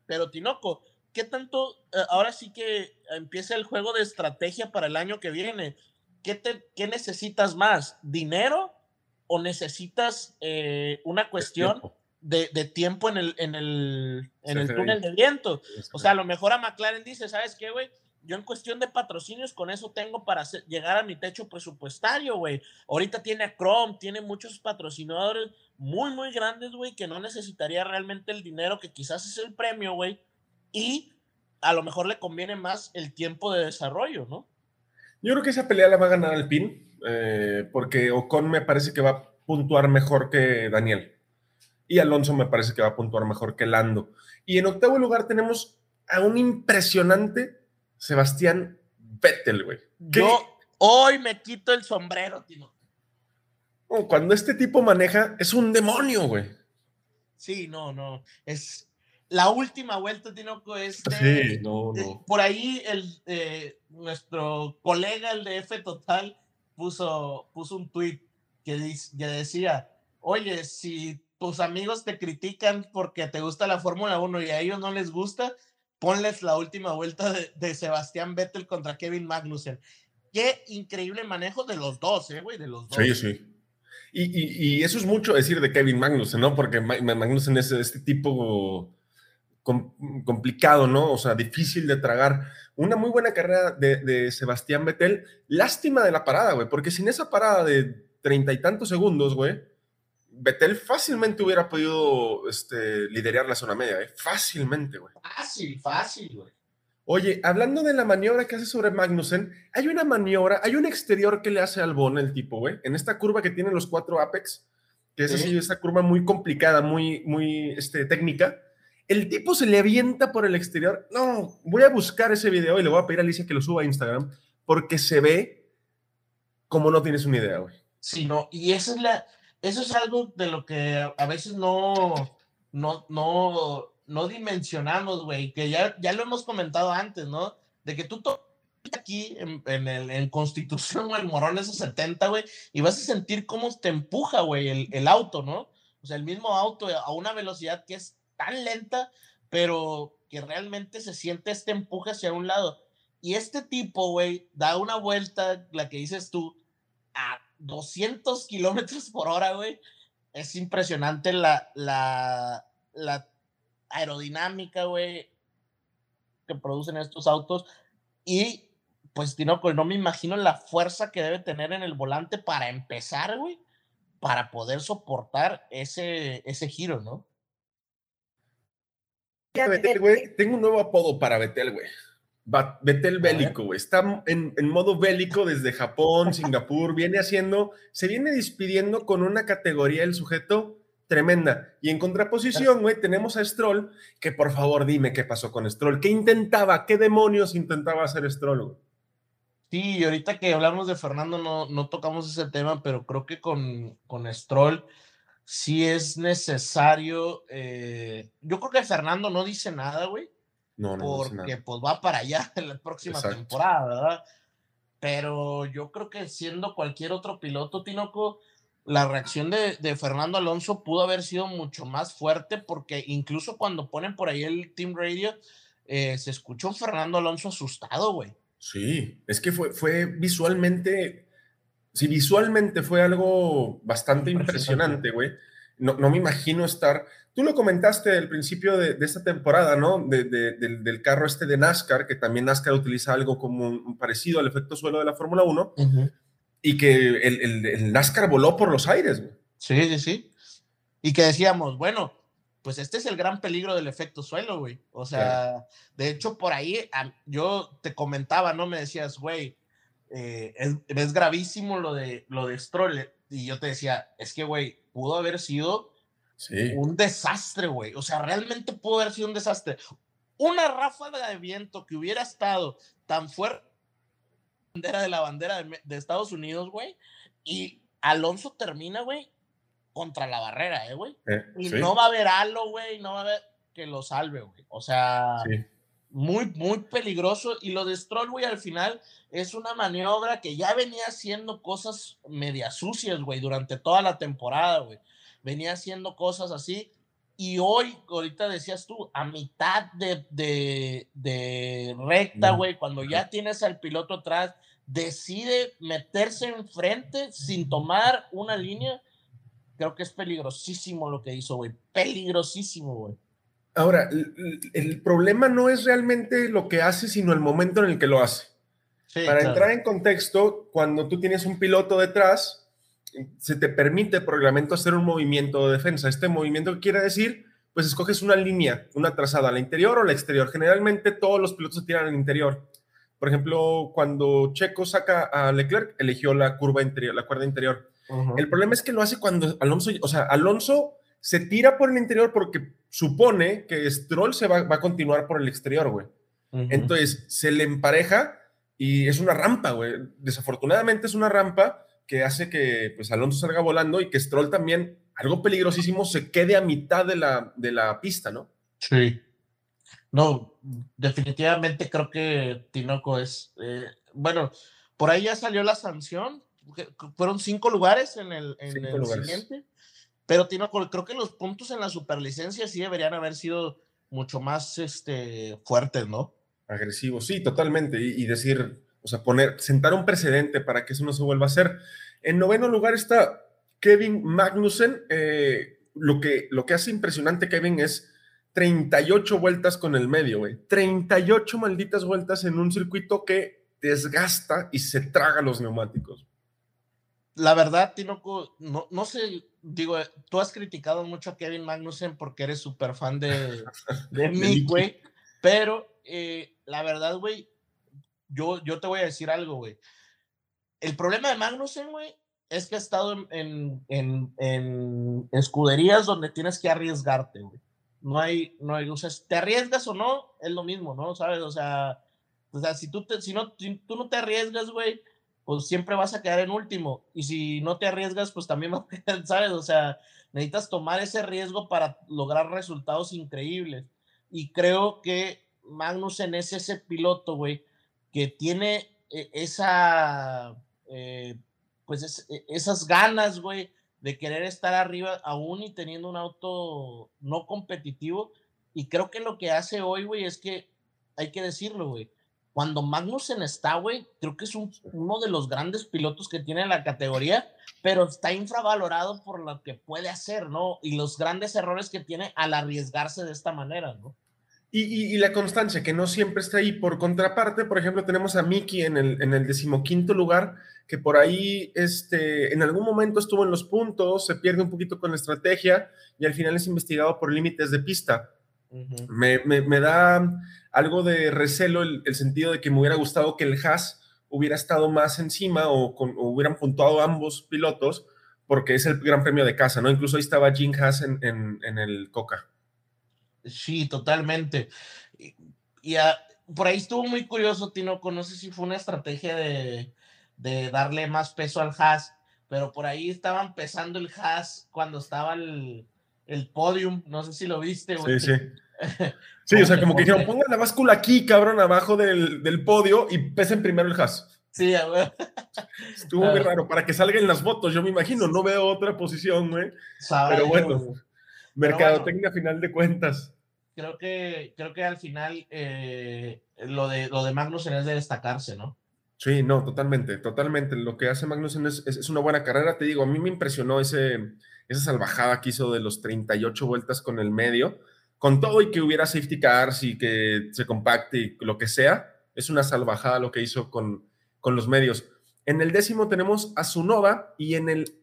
pero Tinoco, ¿qué tanto? Eh, ahora sí que empieza el juego de estrategia para el año que viene. ¿Qué, te, qué necesitas más? ¿Dinero? o necesitas eh, una cuestión de, tiempo en el, en el, en el túnel de viento. O sea, a lo mejor a McLaren dice, ¿sabes qué, güey? Yo en cuestión de patrocinios con eso tengo para llegar a mi techo presupuestario, güey. Ahorita tiene a Chrome, tiene muchos patrocinadores muy, muy grandes, güey, que no necesitaría realmente el dinero que quizás es el premio, güey. Y a lo mejor le conviene más el tiempo de desarrollo, ¿no? Yo creo que esa pelea la va a ganar el PIN eh, porque Ocon me parece que va a puntuar mejor que Daniel. Y Alonso me parece que va a puntuar mejor que Lando. Y en octavo lugar tenemos a un impresionante Sebastián Vettel, güey. Yo hoy me quito el sombrero, Tino. cuando este tipo maneja, es un demonio, güey. Sí, no, no. Es la última vuelta, Tinoco, es sí, no, no. por ahí el, eh, nuestro colega, el de F Total, puso, puso un tweet que, decía, oye, si tus amigos te critican porque te gusta la Fórmula 1 y a ellos no les gusta, ponles la última vuelta de, Sebastián Vettel contra Kevin Magnussen. Qué increíble manejo de los dos, ¿eh, güey? De los dos. Sí, sí. Y, eso es mucho decir de Kevin Magnussen, ¿no? Porque Magnussen es este tipo complicado, ¿no? O sea, difícil de tragar. Una muy buena carrera de, de Sebastián Vettel. Lástima de la parada, güey, porque sin esa parada de treinta y tantos segundos, güey, Betel fácilmente hubiera podido este, liderar la zona media, ¿eh? Fácilmente, güey. Fácil, fácil, güey. Oye, hablando de la maniobra que hace sobre Magnussen, hay una maniobra, hay un exterior que le hace al Bon el tipo, güey, en esta curva que tiene los cuatro apex, que es así, esta curva muy complicada, muy, muy este, técnica. El tipo se le avienta por el exterior. No, voy a buscar ese video y le voy a pedir a Alicia que lo suba a Instagram, porque se ve como no tienes una idea, güey. Sí, no, y esa es la, eso es algo de lo que a veces no, no, no, no dimensionamos, güey, que ya, ya lo hemos comentado antes, ¿no? De que tú aquí en, en, el, en Constitución o el Morón esos 70, güey, y vas a sentir cómo te empuja, güey, el, el auto, ¿no? O sea, el mismo auto a una velocidad que es tan lenta, pero que realmente se siente este empuje hacia un lado. Y este tipo, güey, da una vuelta, la que dices tú, a 200 kilómetros por hora, güey. Es impresionante la, la, la aerodinámica, güey, que producen estos autos. Y pues, Tinoco, no me imagino la fuerza que debe tener en el volante para empezar, güey, para poder soportar ese, ese giro, ¿no? Tengo un nuevo apodo para Betel, güey. Betel bélico, güey. Está en, modo bélico desde Japón, Singapur, viene haciendo, se viene despidiendo con una categoría el sujeto tremenda. Y en contraposición, güey, tenemos a Stroll, que por favor dime qué pasó con Stroll. ¿Qué intentaba? ¿Qué demonios intentaba hacer Stroll, güey? Sí, y ahorita que hablamos de Fernando no, no tocamos ese tema, pero creo que con, con Stroll sí es necesario. Eh, yo creo que Fernando no dice nada, güey no, porque pues va para allá en la próxima temporada, ¿verdad? Pero yo creo que siendo cualquier otro piloto, Tinoco, la reacción de, de, Fernando Alonso pudo haber sido mucho más fuerte porque incluso cuando ponen por ahí el Team Radio, eh, se escuchó Fernando Alonso asustado, güey. Sí, es que fue, fue visualmente, sí, visualmente fue algo bastante impresionante, güey. No, no me imagino estar, Tú lo comentaste al principio de, esta temporada, ¿no? del, carro este de NASCAR, que también NASCAR utiliza algo como un, parecido al efecto suelo de la Fórmula 1, y que el, NASCAR voló por los aires, güey. Sí, sí, sí. Y que decíamos, bueno, pues este es el gran peligro del efecto suelo, güey. O sea, de hecho, por ahí yo te comentaba, ¿no? Me decías, güey, eh, es, gravísimo lo de, lo de Stroll. Y yo te decía, es que, güey, pudo haber sido un desastre, güey. O sea, realmente pudo haber sido un desastre. Una ráfaga de viento que hubiera estado tan fuerte bandera de la bandera de, Estados Unidos, güey, y Alonso termina, güey, contra la barrera, ¿eh, güey? Eh, y no va a haber halo, güey, no va a haber que lo salve, güey. O sea, muy, muy peligroso. Y lo de Stroll, güey, al final es una maniobra que ya venía haciendo cosas media sucias, güey, durante toda la temporada, güey venía haciendo cosas así. Y hoy, ahorita decías tú, a mitad de, de, recta, güey, cuando ya tienes al piloto atrás, decide meterse enfrente sin tomar una línea. Creo que es peligrosísimo lo que hizo, güey. Peligrosísimo, güey. Ahora, el, problema no es realmente lo que hace, sino el momento en el que lo hace. Para entrar en contexto, cuando tú tienes un piloto detrás, se te permite por reglamento hacer un movimiento de defensa. Este movimiento quiere decir, pues escoges una línea, una trazada al interior o al exterior. Generalmente todos los pilotos se tiran al interior. Por ejemplo, cuando Checo saca a Leclerc, eligió la curva interior, la cuerda interior. El problema es que lo hace cuando Alonso, o sea, Alonso se tira por el interior porque supone que Stroll se va, a continuar por el exterior, güey. Entonces se le empareja y es una rampa, güey. Desafortunadamente es una rampa que hace que pues, Alonso salga volando y que Stroll también, algo peligrosísimo, se quede a mitad de la, de la pista, ¿no? Sí. No, definitivamente creo que Tinoco es, eh, bueno, por ahí ya salió la sanción, fueron cinco lugares en el, en el siguiente, pero creo que los puntos en la superlicencia sí deberían haber sido mucho más este, fuertes, ¿no? Agresivos, sí, totalmente. Y, decir, o sea, poner, sentar un precedente para que eso no se vuelva a hacer. En noveno lugar está Kevin Magnussen. Eh, lo, que, lo que hace impresionante Kevin es 38 vueltas con el medio, güey. 38 malditas vueltas en un circuito que desgasta y se traga los neumáticos. La verdad, Tinoco, no, no sé, digo, tú has criticado mucho a Kevin Magnussen porque eres súper fan de, de mí, güey, pero eh, la verdad, güey, yo, yo te voy a decir algo, güey. El problema de Magnussen, güey, es que ha estado en, en, en, escuderías donde tienes que arriesgarte, güey. No hay, no hay, o sea, te arriesgas o no, es lo mismo, ¿no? ¿Sabes? O sea, o sea si, tú te, si, no, si tú no te arriesgas, güey, pues siempre vas a quedar en último. Y si no te arriesgas, pues también vas a quedar, ¿sabes? O sea, necesitas tomar ese riesgo para lograr resultados increíbles. Y creo que Magnussen es ese piloto, güey, que tiene eh, esa, eh, pues e, esas ganas, güey, de querer estar arriba aún y teniendo un auto no competitivo. Y creo que lo que hace hoy, güey, es que hay que decirlo, güey. Cuando Magnussen está, güey, creo que es uno de los grandes pilotos que tiene la categoría, pero está infravalorado por lo que puede hacer, ¿no? Y los grandes errores que tiene al arriesgarse de esta manera, ¿no? Y, la constancia, que no siempre está ahí. Por contraparte, por ejemplo, tenemos a Miki en el, en el decimoquinto lugar, que por ahí este, en algún momento estuvo en los puntos, se pierde un poquito con la estrategia y al final es investigado por límites de pista. me, me, da algo de recelo el, sentido de que me hubiera gustado que el Haas hubiera estado más encima o, con, hubieran puntuado ambos pilotos, porque es el gran premio de casa, ¿no? Incluso ahí estaba Jim Haas en, en, en el Coca. Sí, totalmente. Y, por ahí estuvo muy curioso, Tino, no sé si fue una estrategia de, darle más peso al Haas, pero por ahí estaban pesando el Haas cuando estaba el, el podium, no sé si lo viste. Sí, sí. Sí, o sea, como que dijeron, pongan la báscula aquí, cabrón, abajo del, podio y pesen primero el Haas. Sí, güey. Estuvo muy raro, para que salgan las fotos, yo me imagino, no veo otra posición, güey. Pero bueno. Mercadotecnia final de cuentas. Creo que, creo que al final eh, lo, de, lo de Magnussen es de destacarse, ¿no? Sí, no, totalmente, totalmente. Lo que hace Magnussen es, es, una buena carrera. Te digo, a mí me impresionó ese, esa salvajada que hizo de los 38 vueltas con el medio. Con todo y que hubiera safety cars y que se compacte y lo que sea, es una salvajada lo que hizo con, con los medios. En el décimo tenemos a Sunoda y en el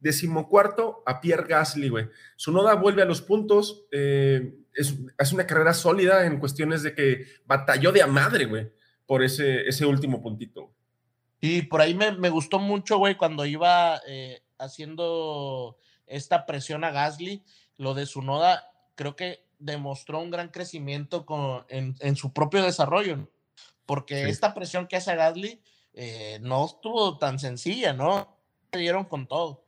Decimocuarto a Pierre Gasly, güey. Su noda vuelve a los puntos. Eh, es, una carrera sólida en cuestiones de que batalló de a madre, güey, por ese, ese último puntito. Y por ahí me, gustó mucho, güey, cuando iba eh, haciendo esta presión a Gasly, lo de su noda, creo que demostró un gran crecimiento con, en, su propio desarrollo, porque esta presión que hace Gasly eh, no estuvo tan sencilla, ¿no? Se dieron con todo.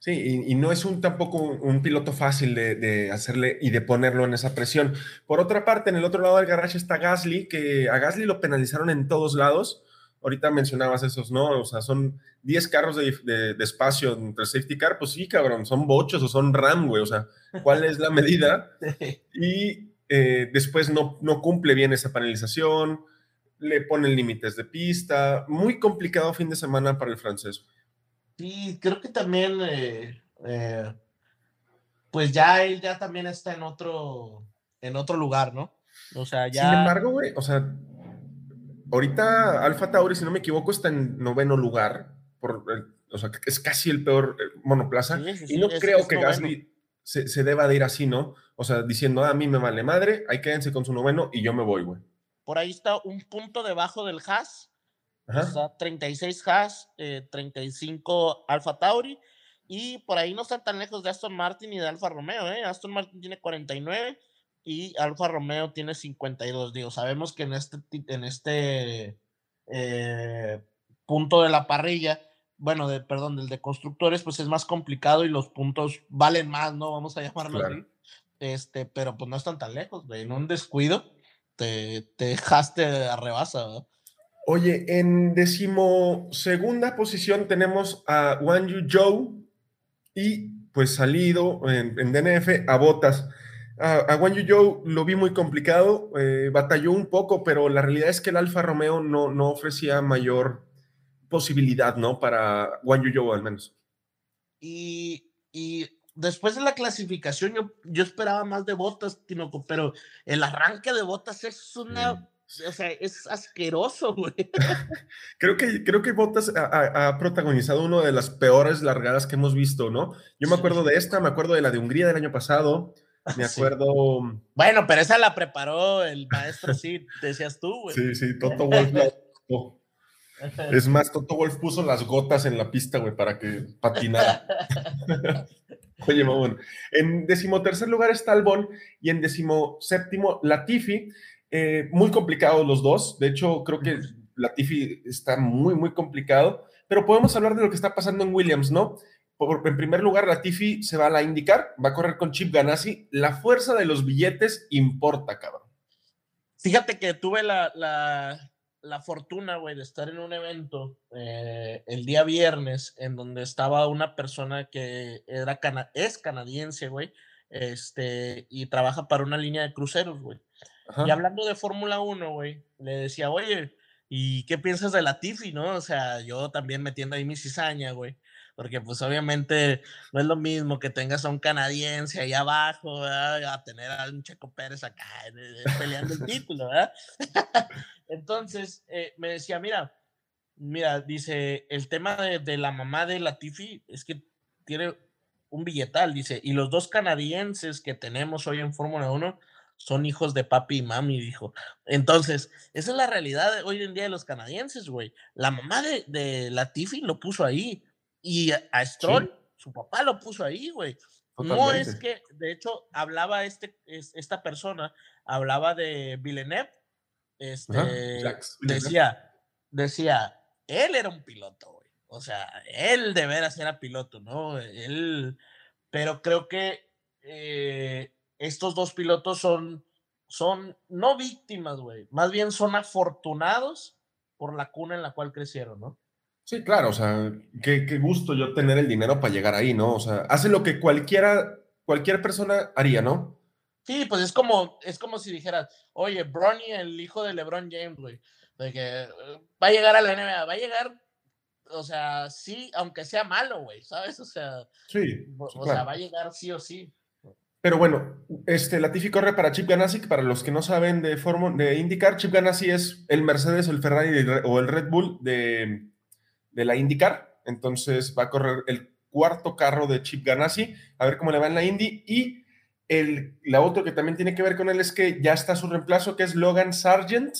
Sí, y, no es un tampoco un, piloto fácil de, hacerle y de ponerlo en esa presión. Por otra parte, en el otro lado del garage está Gasly, que a Gasly lo penalizaron en todos lados. Ahorita mencionabas esos, ¿no? O sea, son 10 carros de, espacio entre safety car, pues sí, cabrón, son bochos o son RAM, güey. O sea, ¿cuál es la medida? Y eh, después no, no cumple bien esa penalización, le ponen límites de pista. Muy complicado fin de semana para el francés. Sí, creo que también, eh, eh, pues ya él ya también está en otro, en otro lugar, ¿no? O sea, ya. Sin embargo, güey, o sea, ahorita Alfa Tauri, si no me equivoco, está en noveno lugar, por o sea, es casi el peor eh, monoplaza. y no creo que Gasly se, deba de ir así, ¿no? O sea, diciendo, ah, a mí me vale madre, ahí quédense con su noveno y yo me voy, güey. Por ahí está un punto debajo del Haas, 36 Haas, 35 eh, Alfa Tauri. Y por ahí no están tan lejos de Aston Martin y de Alfa Romeo. ¿eh? Aston Martin tiene 49 y Alfa Romeo tiene 52. Digo, sabemos que en este, en este eh, punto de la parrilla, bueno, de, perdón, del de constructores, pues es más complicado y los puntos valen más, ¿no? Vamos a llamarlo así. Este, pero pues no están tan lejos, En un descuido te, te dejaste a rebasa, ¿verdad? Oye, en decimosegunda posición tenemos a Wan Yu Zhou y pues salido en, DNF a Botas. A, a Yu Joe lo vi muy complicado, eh, batalló un poco, pero la realidad es que el Alfa Romeo no, no ofrecía mayor posibilidad, ¿no? Para Yu Joe al menos. Y, y después de la clasificación, yo, yo esperaba más de botas, Tinoco, pero el arranque de botas es una. O sea, es asqueroso, güey. creo que, creo que Bottas ha, protagonizado una de las peores largadas que hemos visto, ¿no? Yo me acuerdo de esta, me acuerdo de la de Hungría del año pasado, me acuerdo. Bueno, pero esa la preparó el maestro, sí, decías tú, güey. Sí, sí, Toto Wolf. es más, Toto Wolf puso las gotas en la pista, güey, para que patinara. Oye, mamón. En decimotercer lugar está Albon y en decimoséptimo Latifi. Eh, muy complicados los dos. De hecho, creo que Latifi está muy, muy complicado. Pero podemos hablar de lo que está pasando en Williams, ¿no? En primer lugar, Latifi se va a la indicar, va a correr con Chip Ganassi. La fuerza de los billetes importa, cabrón. Fíjate que tuve la, la, fortuna, güey, de estar en un evento eh, el día viernes en donde estaba una persona que era es canadiense, güey, este, y trabaja para una línea de cruceros, güey. Y hablando de Fórmula 1, güey, le decía, oye, ¿y qué piensas de la Tiffy, no? O sea, yo también metiendo ahí mi cizaña, güey. Porque pues obviamente no es lo mismo que tengas a un canadiense ahí abajo, ¿verdad? a tener a un Checo Pérez acá eh, eh, peleando el título, ¿verdad? Entonces, eh, me decía, mira, mira, dice, el tema de, de la mamá de la Tiffy es que tiene un billetal, dice, y los dos canadienses que tenemos hoy en Fórmula 1 son hijos de papi y mami, dijo. Entonces, esa es la realidad de hoy en día de los canadienses, güey. La mamá de, de Latifi lo puso ahí y a Stroll, su papá lo puso ahí, güey. No es que, de hecho, hablaba este, esta persona, hablaba de Villeneuve, este, decía, decía, él era un piloto, güey. O sea, él de veras era piloto, ¿no? Él, pero creo que eh, estos dos pilotos son, son no víctimas, güey, más bien son afortunados por la cuna en la cual crecieron, ¿no? Sí, claro, o sea, qué, gusto yo tener el dinero para llegar ahí, ¿no? O sea, hace lo que cualquiera, cualquier persona haría, ¿no? Sí, pues es como, es como si dijeras, oye, Bronny, el hijo de LeBron James, güey, de que eh, va a llegar a la NBA, va a llegar, o sea, sí, aunque sea malo, güey, ¿sabes? O sea, sí, o, sea, va a llegar sí o sí. Pero bueno, este Latifi corre para Chip Ganassi, que para los que no saben de, de indicar, Chip Ganassi es el Mercedes el Ferrari o el Red Bull de, de la IndyCar. Entonces va a correr el cuarto carro de Chip Ganassi, a ver cómo le va en la Indy. Y el, la otra que también tiene que ver con él es que ya está su reemplazo, que es Logan Sargent.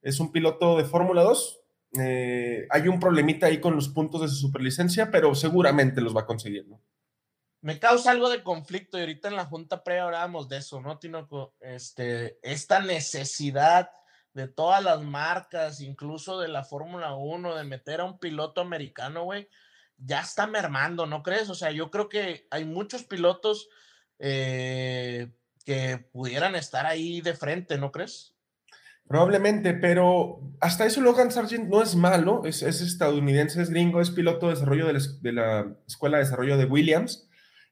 Es un piloto de Fórmula 2. Eh, hay un problemita ahí con los puntos de su superlicencia, pero seguramente los va a conseguir, ¿no? me causa algo de conflicto y ahorita en la junta pre hablábamos de eso, ¿no, Tinoco? Este, esta necesidad de todas las marcas, incluso de la Fórmula 1, de meter a un piloto americano, güey, ya está mermando, ¿no crees? O sea, yo creo que hay muchos pilotos eh, que pudieran estar ahí de frente, ¿no crees? Probablemente, pero hasta eso Logan Sargent no es malo, es, estadounidense, es gringo, es piloto de desarrollo de la, de la Escuela de Desarrollo de Williams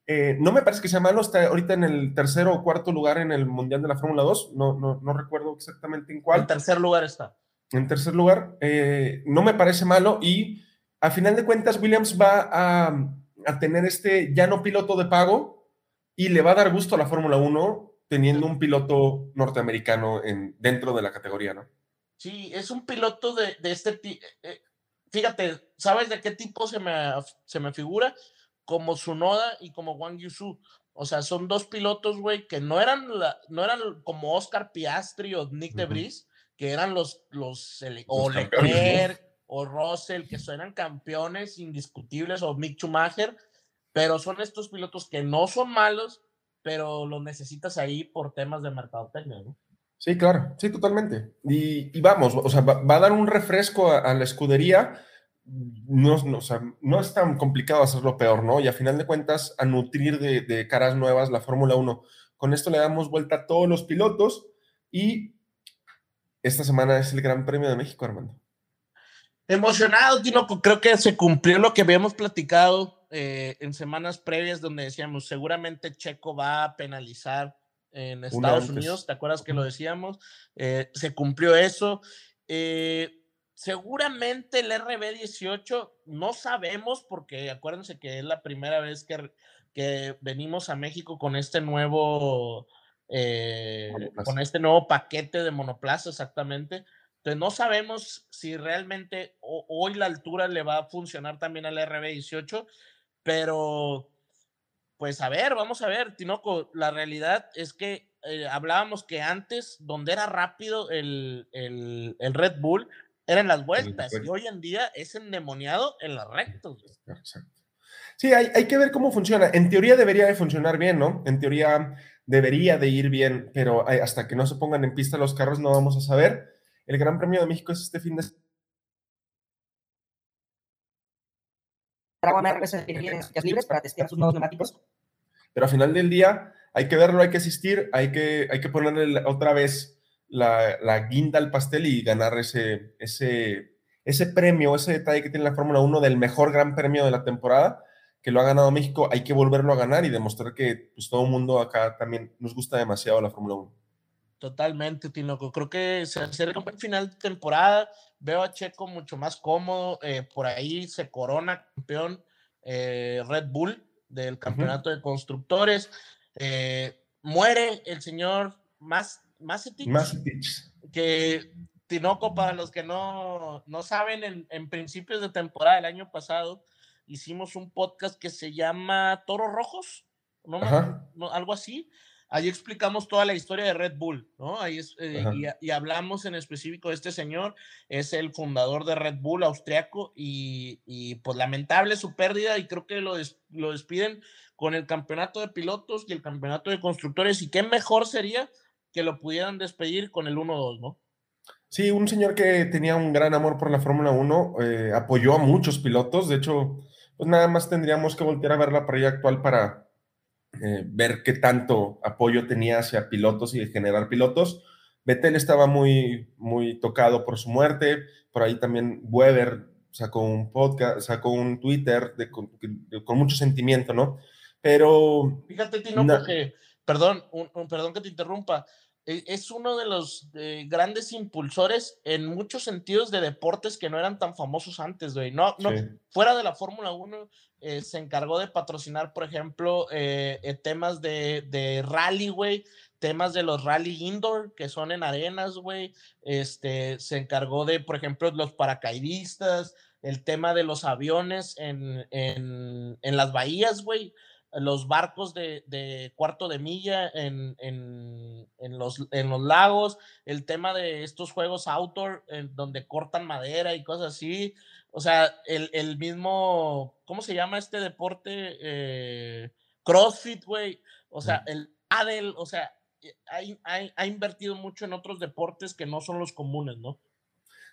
eh, no me parece que sea malo, está ahorita en el tercero o cuarto lugar en el Mundial de la Fórmula 2, no, no, recuerdo exactamente en cuál. En tercer lugar está. En tercer lugar, eh, no me parece malo y a final de cuentas Williams va a, tener este ya no piloto de pago y le va a dar gusto a la Fórmula 1 teniendo un piloto norteamericano en, dentro de la categoría, ¿no? Sí, es un piloto de, este tipo. Eh, fíjate, ¿sabes de qué tipo se me, se me figura? Como Sunoda y como Wang Yusu. O sea, son dos pilotos, güey, que no eran, no eran como Oscar Piastri o Nick de Vries, que eran los, los, o Leclerc o Russell, que eran campeones indiscutibles, o Mick Schumacher, pero son estos pilotos que no son malos, pero los necesitas ahí por temas de mercadotecnia, ¿no? Sí, claro, sí, totalmente. Y, vamos, o sea, va, a dar un refresco a la escudería no, no, es tan complicado hacerlo peor, ¿no? Y a final de cuentas, a nutrir de, caras nuevas la Fórmula 1. Con esto le damos vuelta a todos los pilotos y esta semana es el Gran Premio de México, Armando. Emocionado, Tino, creo que se cumplió lo que habíamos platicado eh, en semanas previas donde decíamos, seguramente Checo va a penalizar en Estados Unidos, ¿te acuerdas que lo decíamos? Eh, se cumplió eso. Eh, seguramente el RB18, no sabemos, porque acuérdense que es la primera vez que, que venimos a México con este nuevo, eh, con este nuevo paquete de monoplaza exactamente. Entonces no sabemos si realmente hoy la altura le va a funcionar también al RB18, pero pues a ver, vamos a ver, Tinoco, la realidad es que eh, hablábamos que antes, donde era rápido el, el, el Red Bull, eran las vueltas, y hoy en día es endemoniado en las rectos. Exacto. Sí, hay, hay, que ver cómo funciona. En teoría debería de funcionar bien, ¿no? En teoría debería de ir bien, pero hasta que no se pongan en pista los carros no vamos a saber. El Gran Premio de México es este fin de libres para testear sus nuevos neumáticos. Pero al final del día hay que verlo, hay que asistir, hay que, hay que ponerle otra vez la, la, guinda al pastel y ganar ese, ese, ese premio, ese detalle que tiene la Fórmula 1 del mejor gran premio de la temporada, que lo ha ganado México, hay que volverlo a ganar y demostrar que pues, todo el mundo acá también nos gusta demasiado la Fórmula 1. Totalmente, Tinoco. Creo que se acerca el final de temporada. Veo a Checo mucho más cómodo. Eh, por ahí se corona campeón eh, Red Bull del campeonato de constructores. Eh, muere el señor Mas Que Tinoco, para los que no, no saben, en, en, principios de temporada del año pasado hicimos un podcast que se llama Toros Rojos, ¿no? algo así. Ahí explicamos toda la historia de Red Bull, ¿no? Ahí eh, y, hablamos en específico de este señor, es el fundador de Red Bull austriaco y, y pues lamentable su pérdida y creo que lo, lo despiden con el campeonato de pilotos y el campeonato de constructores. Y qué mejor sería que lo pudieran despedir con el 1-2, ¿no? Sí, un señor que tenía un gran amor por la Fórmula 1, eh, apoyó a muchos pilotos, de hecho, pues nada más tendríamos que voltear a ver la parrilla actual para, eh, ver qué tanto apoyo tenía hacia pilotos y generar pilotos. Vettel estaba muy, muy tocado por su muerte, por ahí también Weber sacó un podcast, sacó un Twitter de, con, mucho sentimiento, ¿no? Pero... Fíjate, Tino, porque, perdón, perdón que te interrumpa, e, es uno de los eh, grandes impulsores en muchos sentidos de deportes que no eran tan famosos antes, güey. No, no, fuera de la Fórmula 1, eh, se encargó de patrocinar, por ejemplo, eh, temas de, de rally, güey, temas de los rally indoor, que son en arenas, güey. Este, se encargó de, por ejemplo, los paracaidistas, el tema de los aviones en, en, en las bahías, güey los barcos de, cuarto de milla en, los, en los lagos, el tema de estos juegos outdoor en donde cortan madera y cosas así. O sea, el, mismo, ¿cómo se llama este deporte? Eh, CrossFit, güey. O sea, el Adel, o sea, ha, invertido mucho en otros deportes que no son los comunes, ¿no?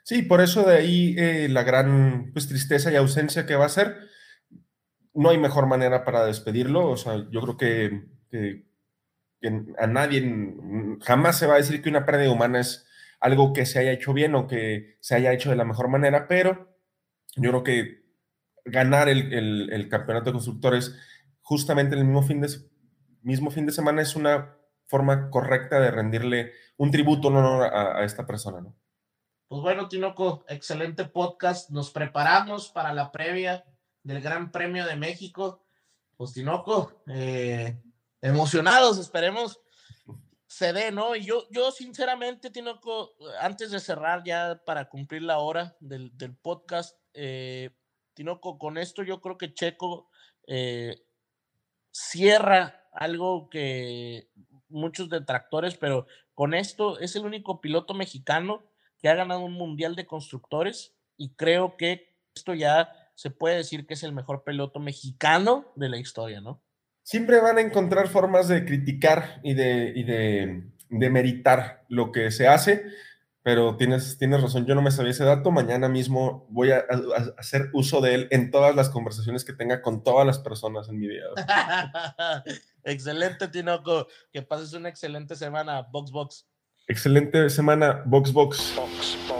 Sí, por eso de ahí eh, la gran pues, tristeza y ausencia que va a ser no hay mejor manera para despedirlo. O sea, yo creo que, a nadie jamás se va a decir que una pérdida humana es algo que se haya hecho bien o que se haya hecho de la mejor manera, pero yo creo que ganar el, campeonato de constructores justamente en el mismo fin, de, semana es una forma correcta de rendirle un tributo a, a esta persona. Pues bueno, Tinoco, excelente podcast. Nos preparamos para la previa del Gran Premio de México. Pues Tinoco, eh, emocionados, esperemos se dé, ¿no? Y yo, yo sinceramente, Tinoco, antes de cerrar ya para cumplir la hora del, podcast, eh, Tinoco, con esto yo creo que Checo eh, cierra algo que muchos detractores, pero con esto es el único piloto mexicano que ha ganado un mundial de constructores y creo que esto ya se puede decir que es el mejor piloto mexicano de la historia, ¿no? Siempre van a encontrar formas de criticar y de, y de, meritar lo que se hace, pero tienes, tienes razón, yo no me sabía ese dato, mañana mismo voy a, hacer uso de él en todas las conversaciones que tenga con todas las personas en mi vida. excelente, Tinoco, que pases una excelente semana, Box Box. Excelente semana, Box Box. box, box.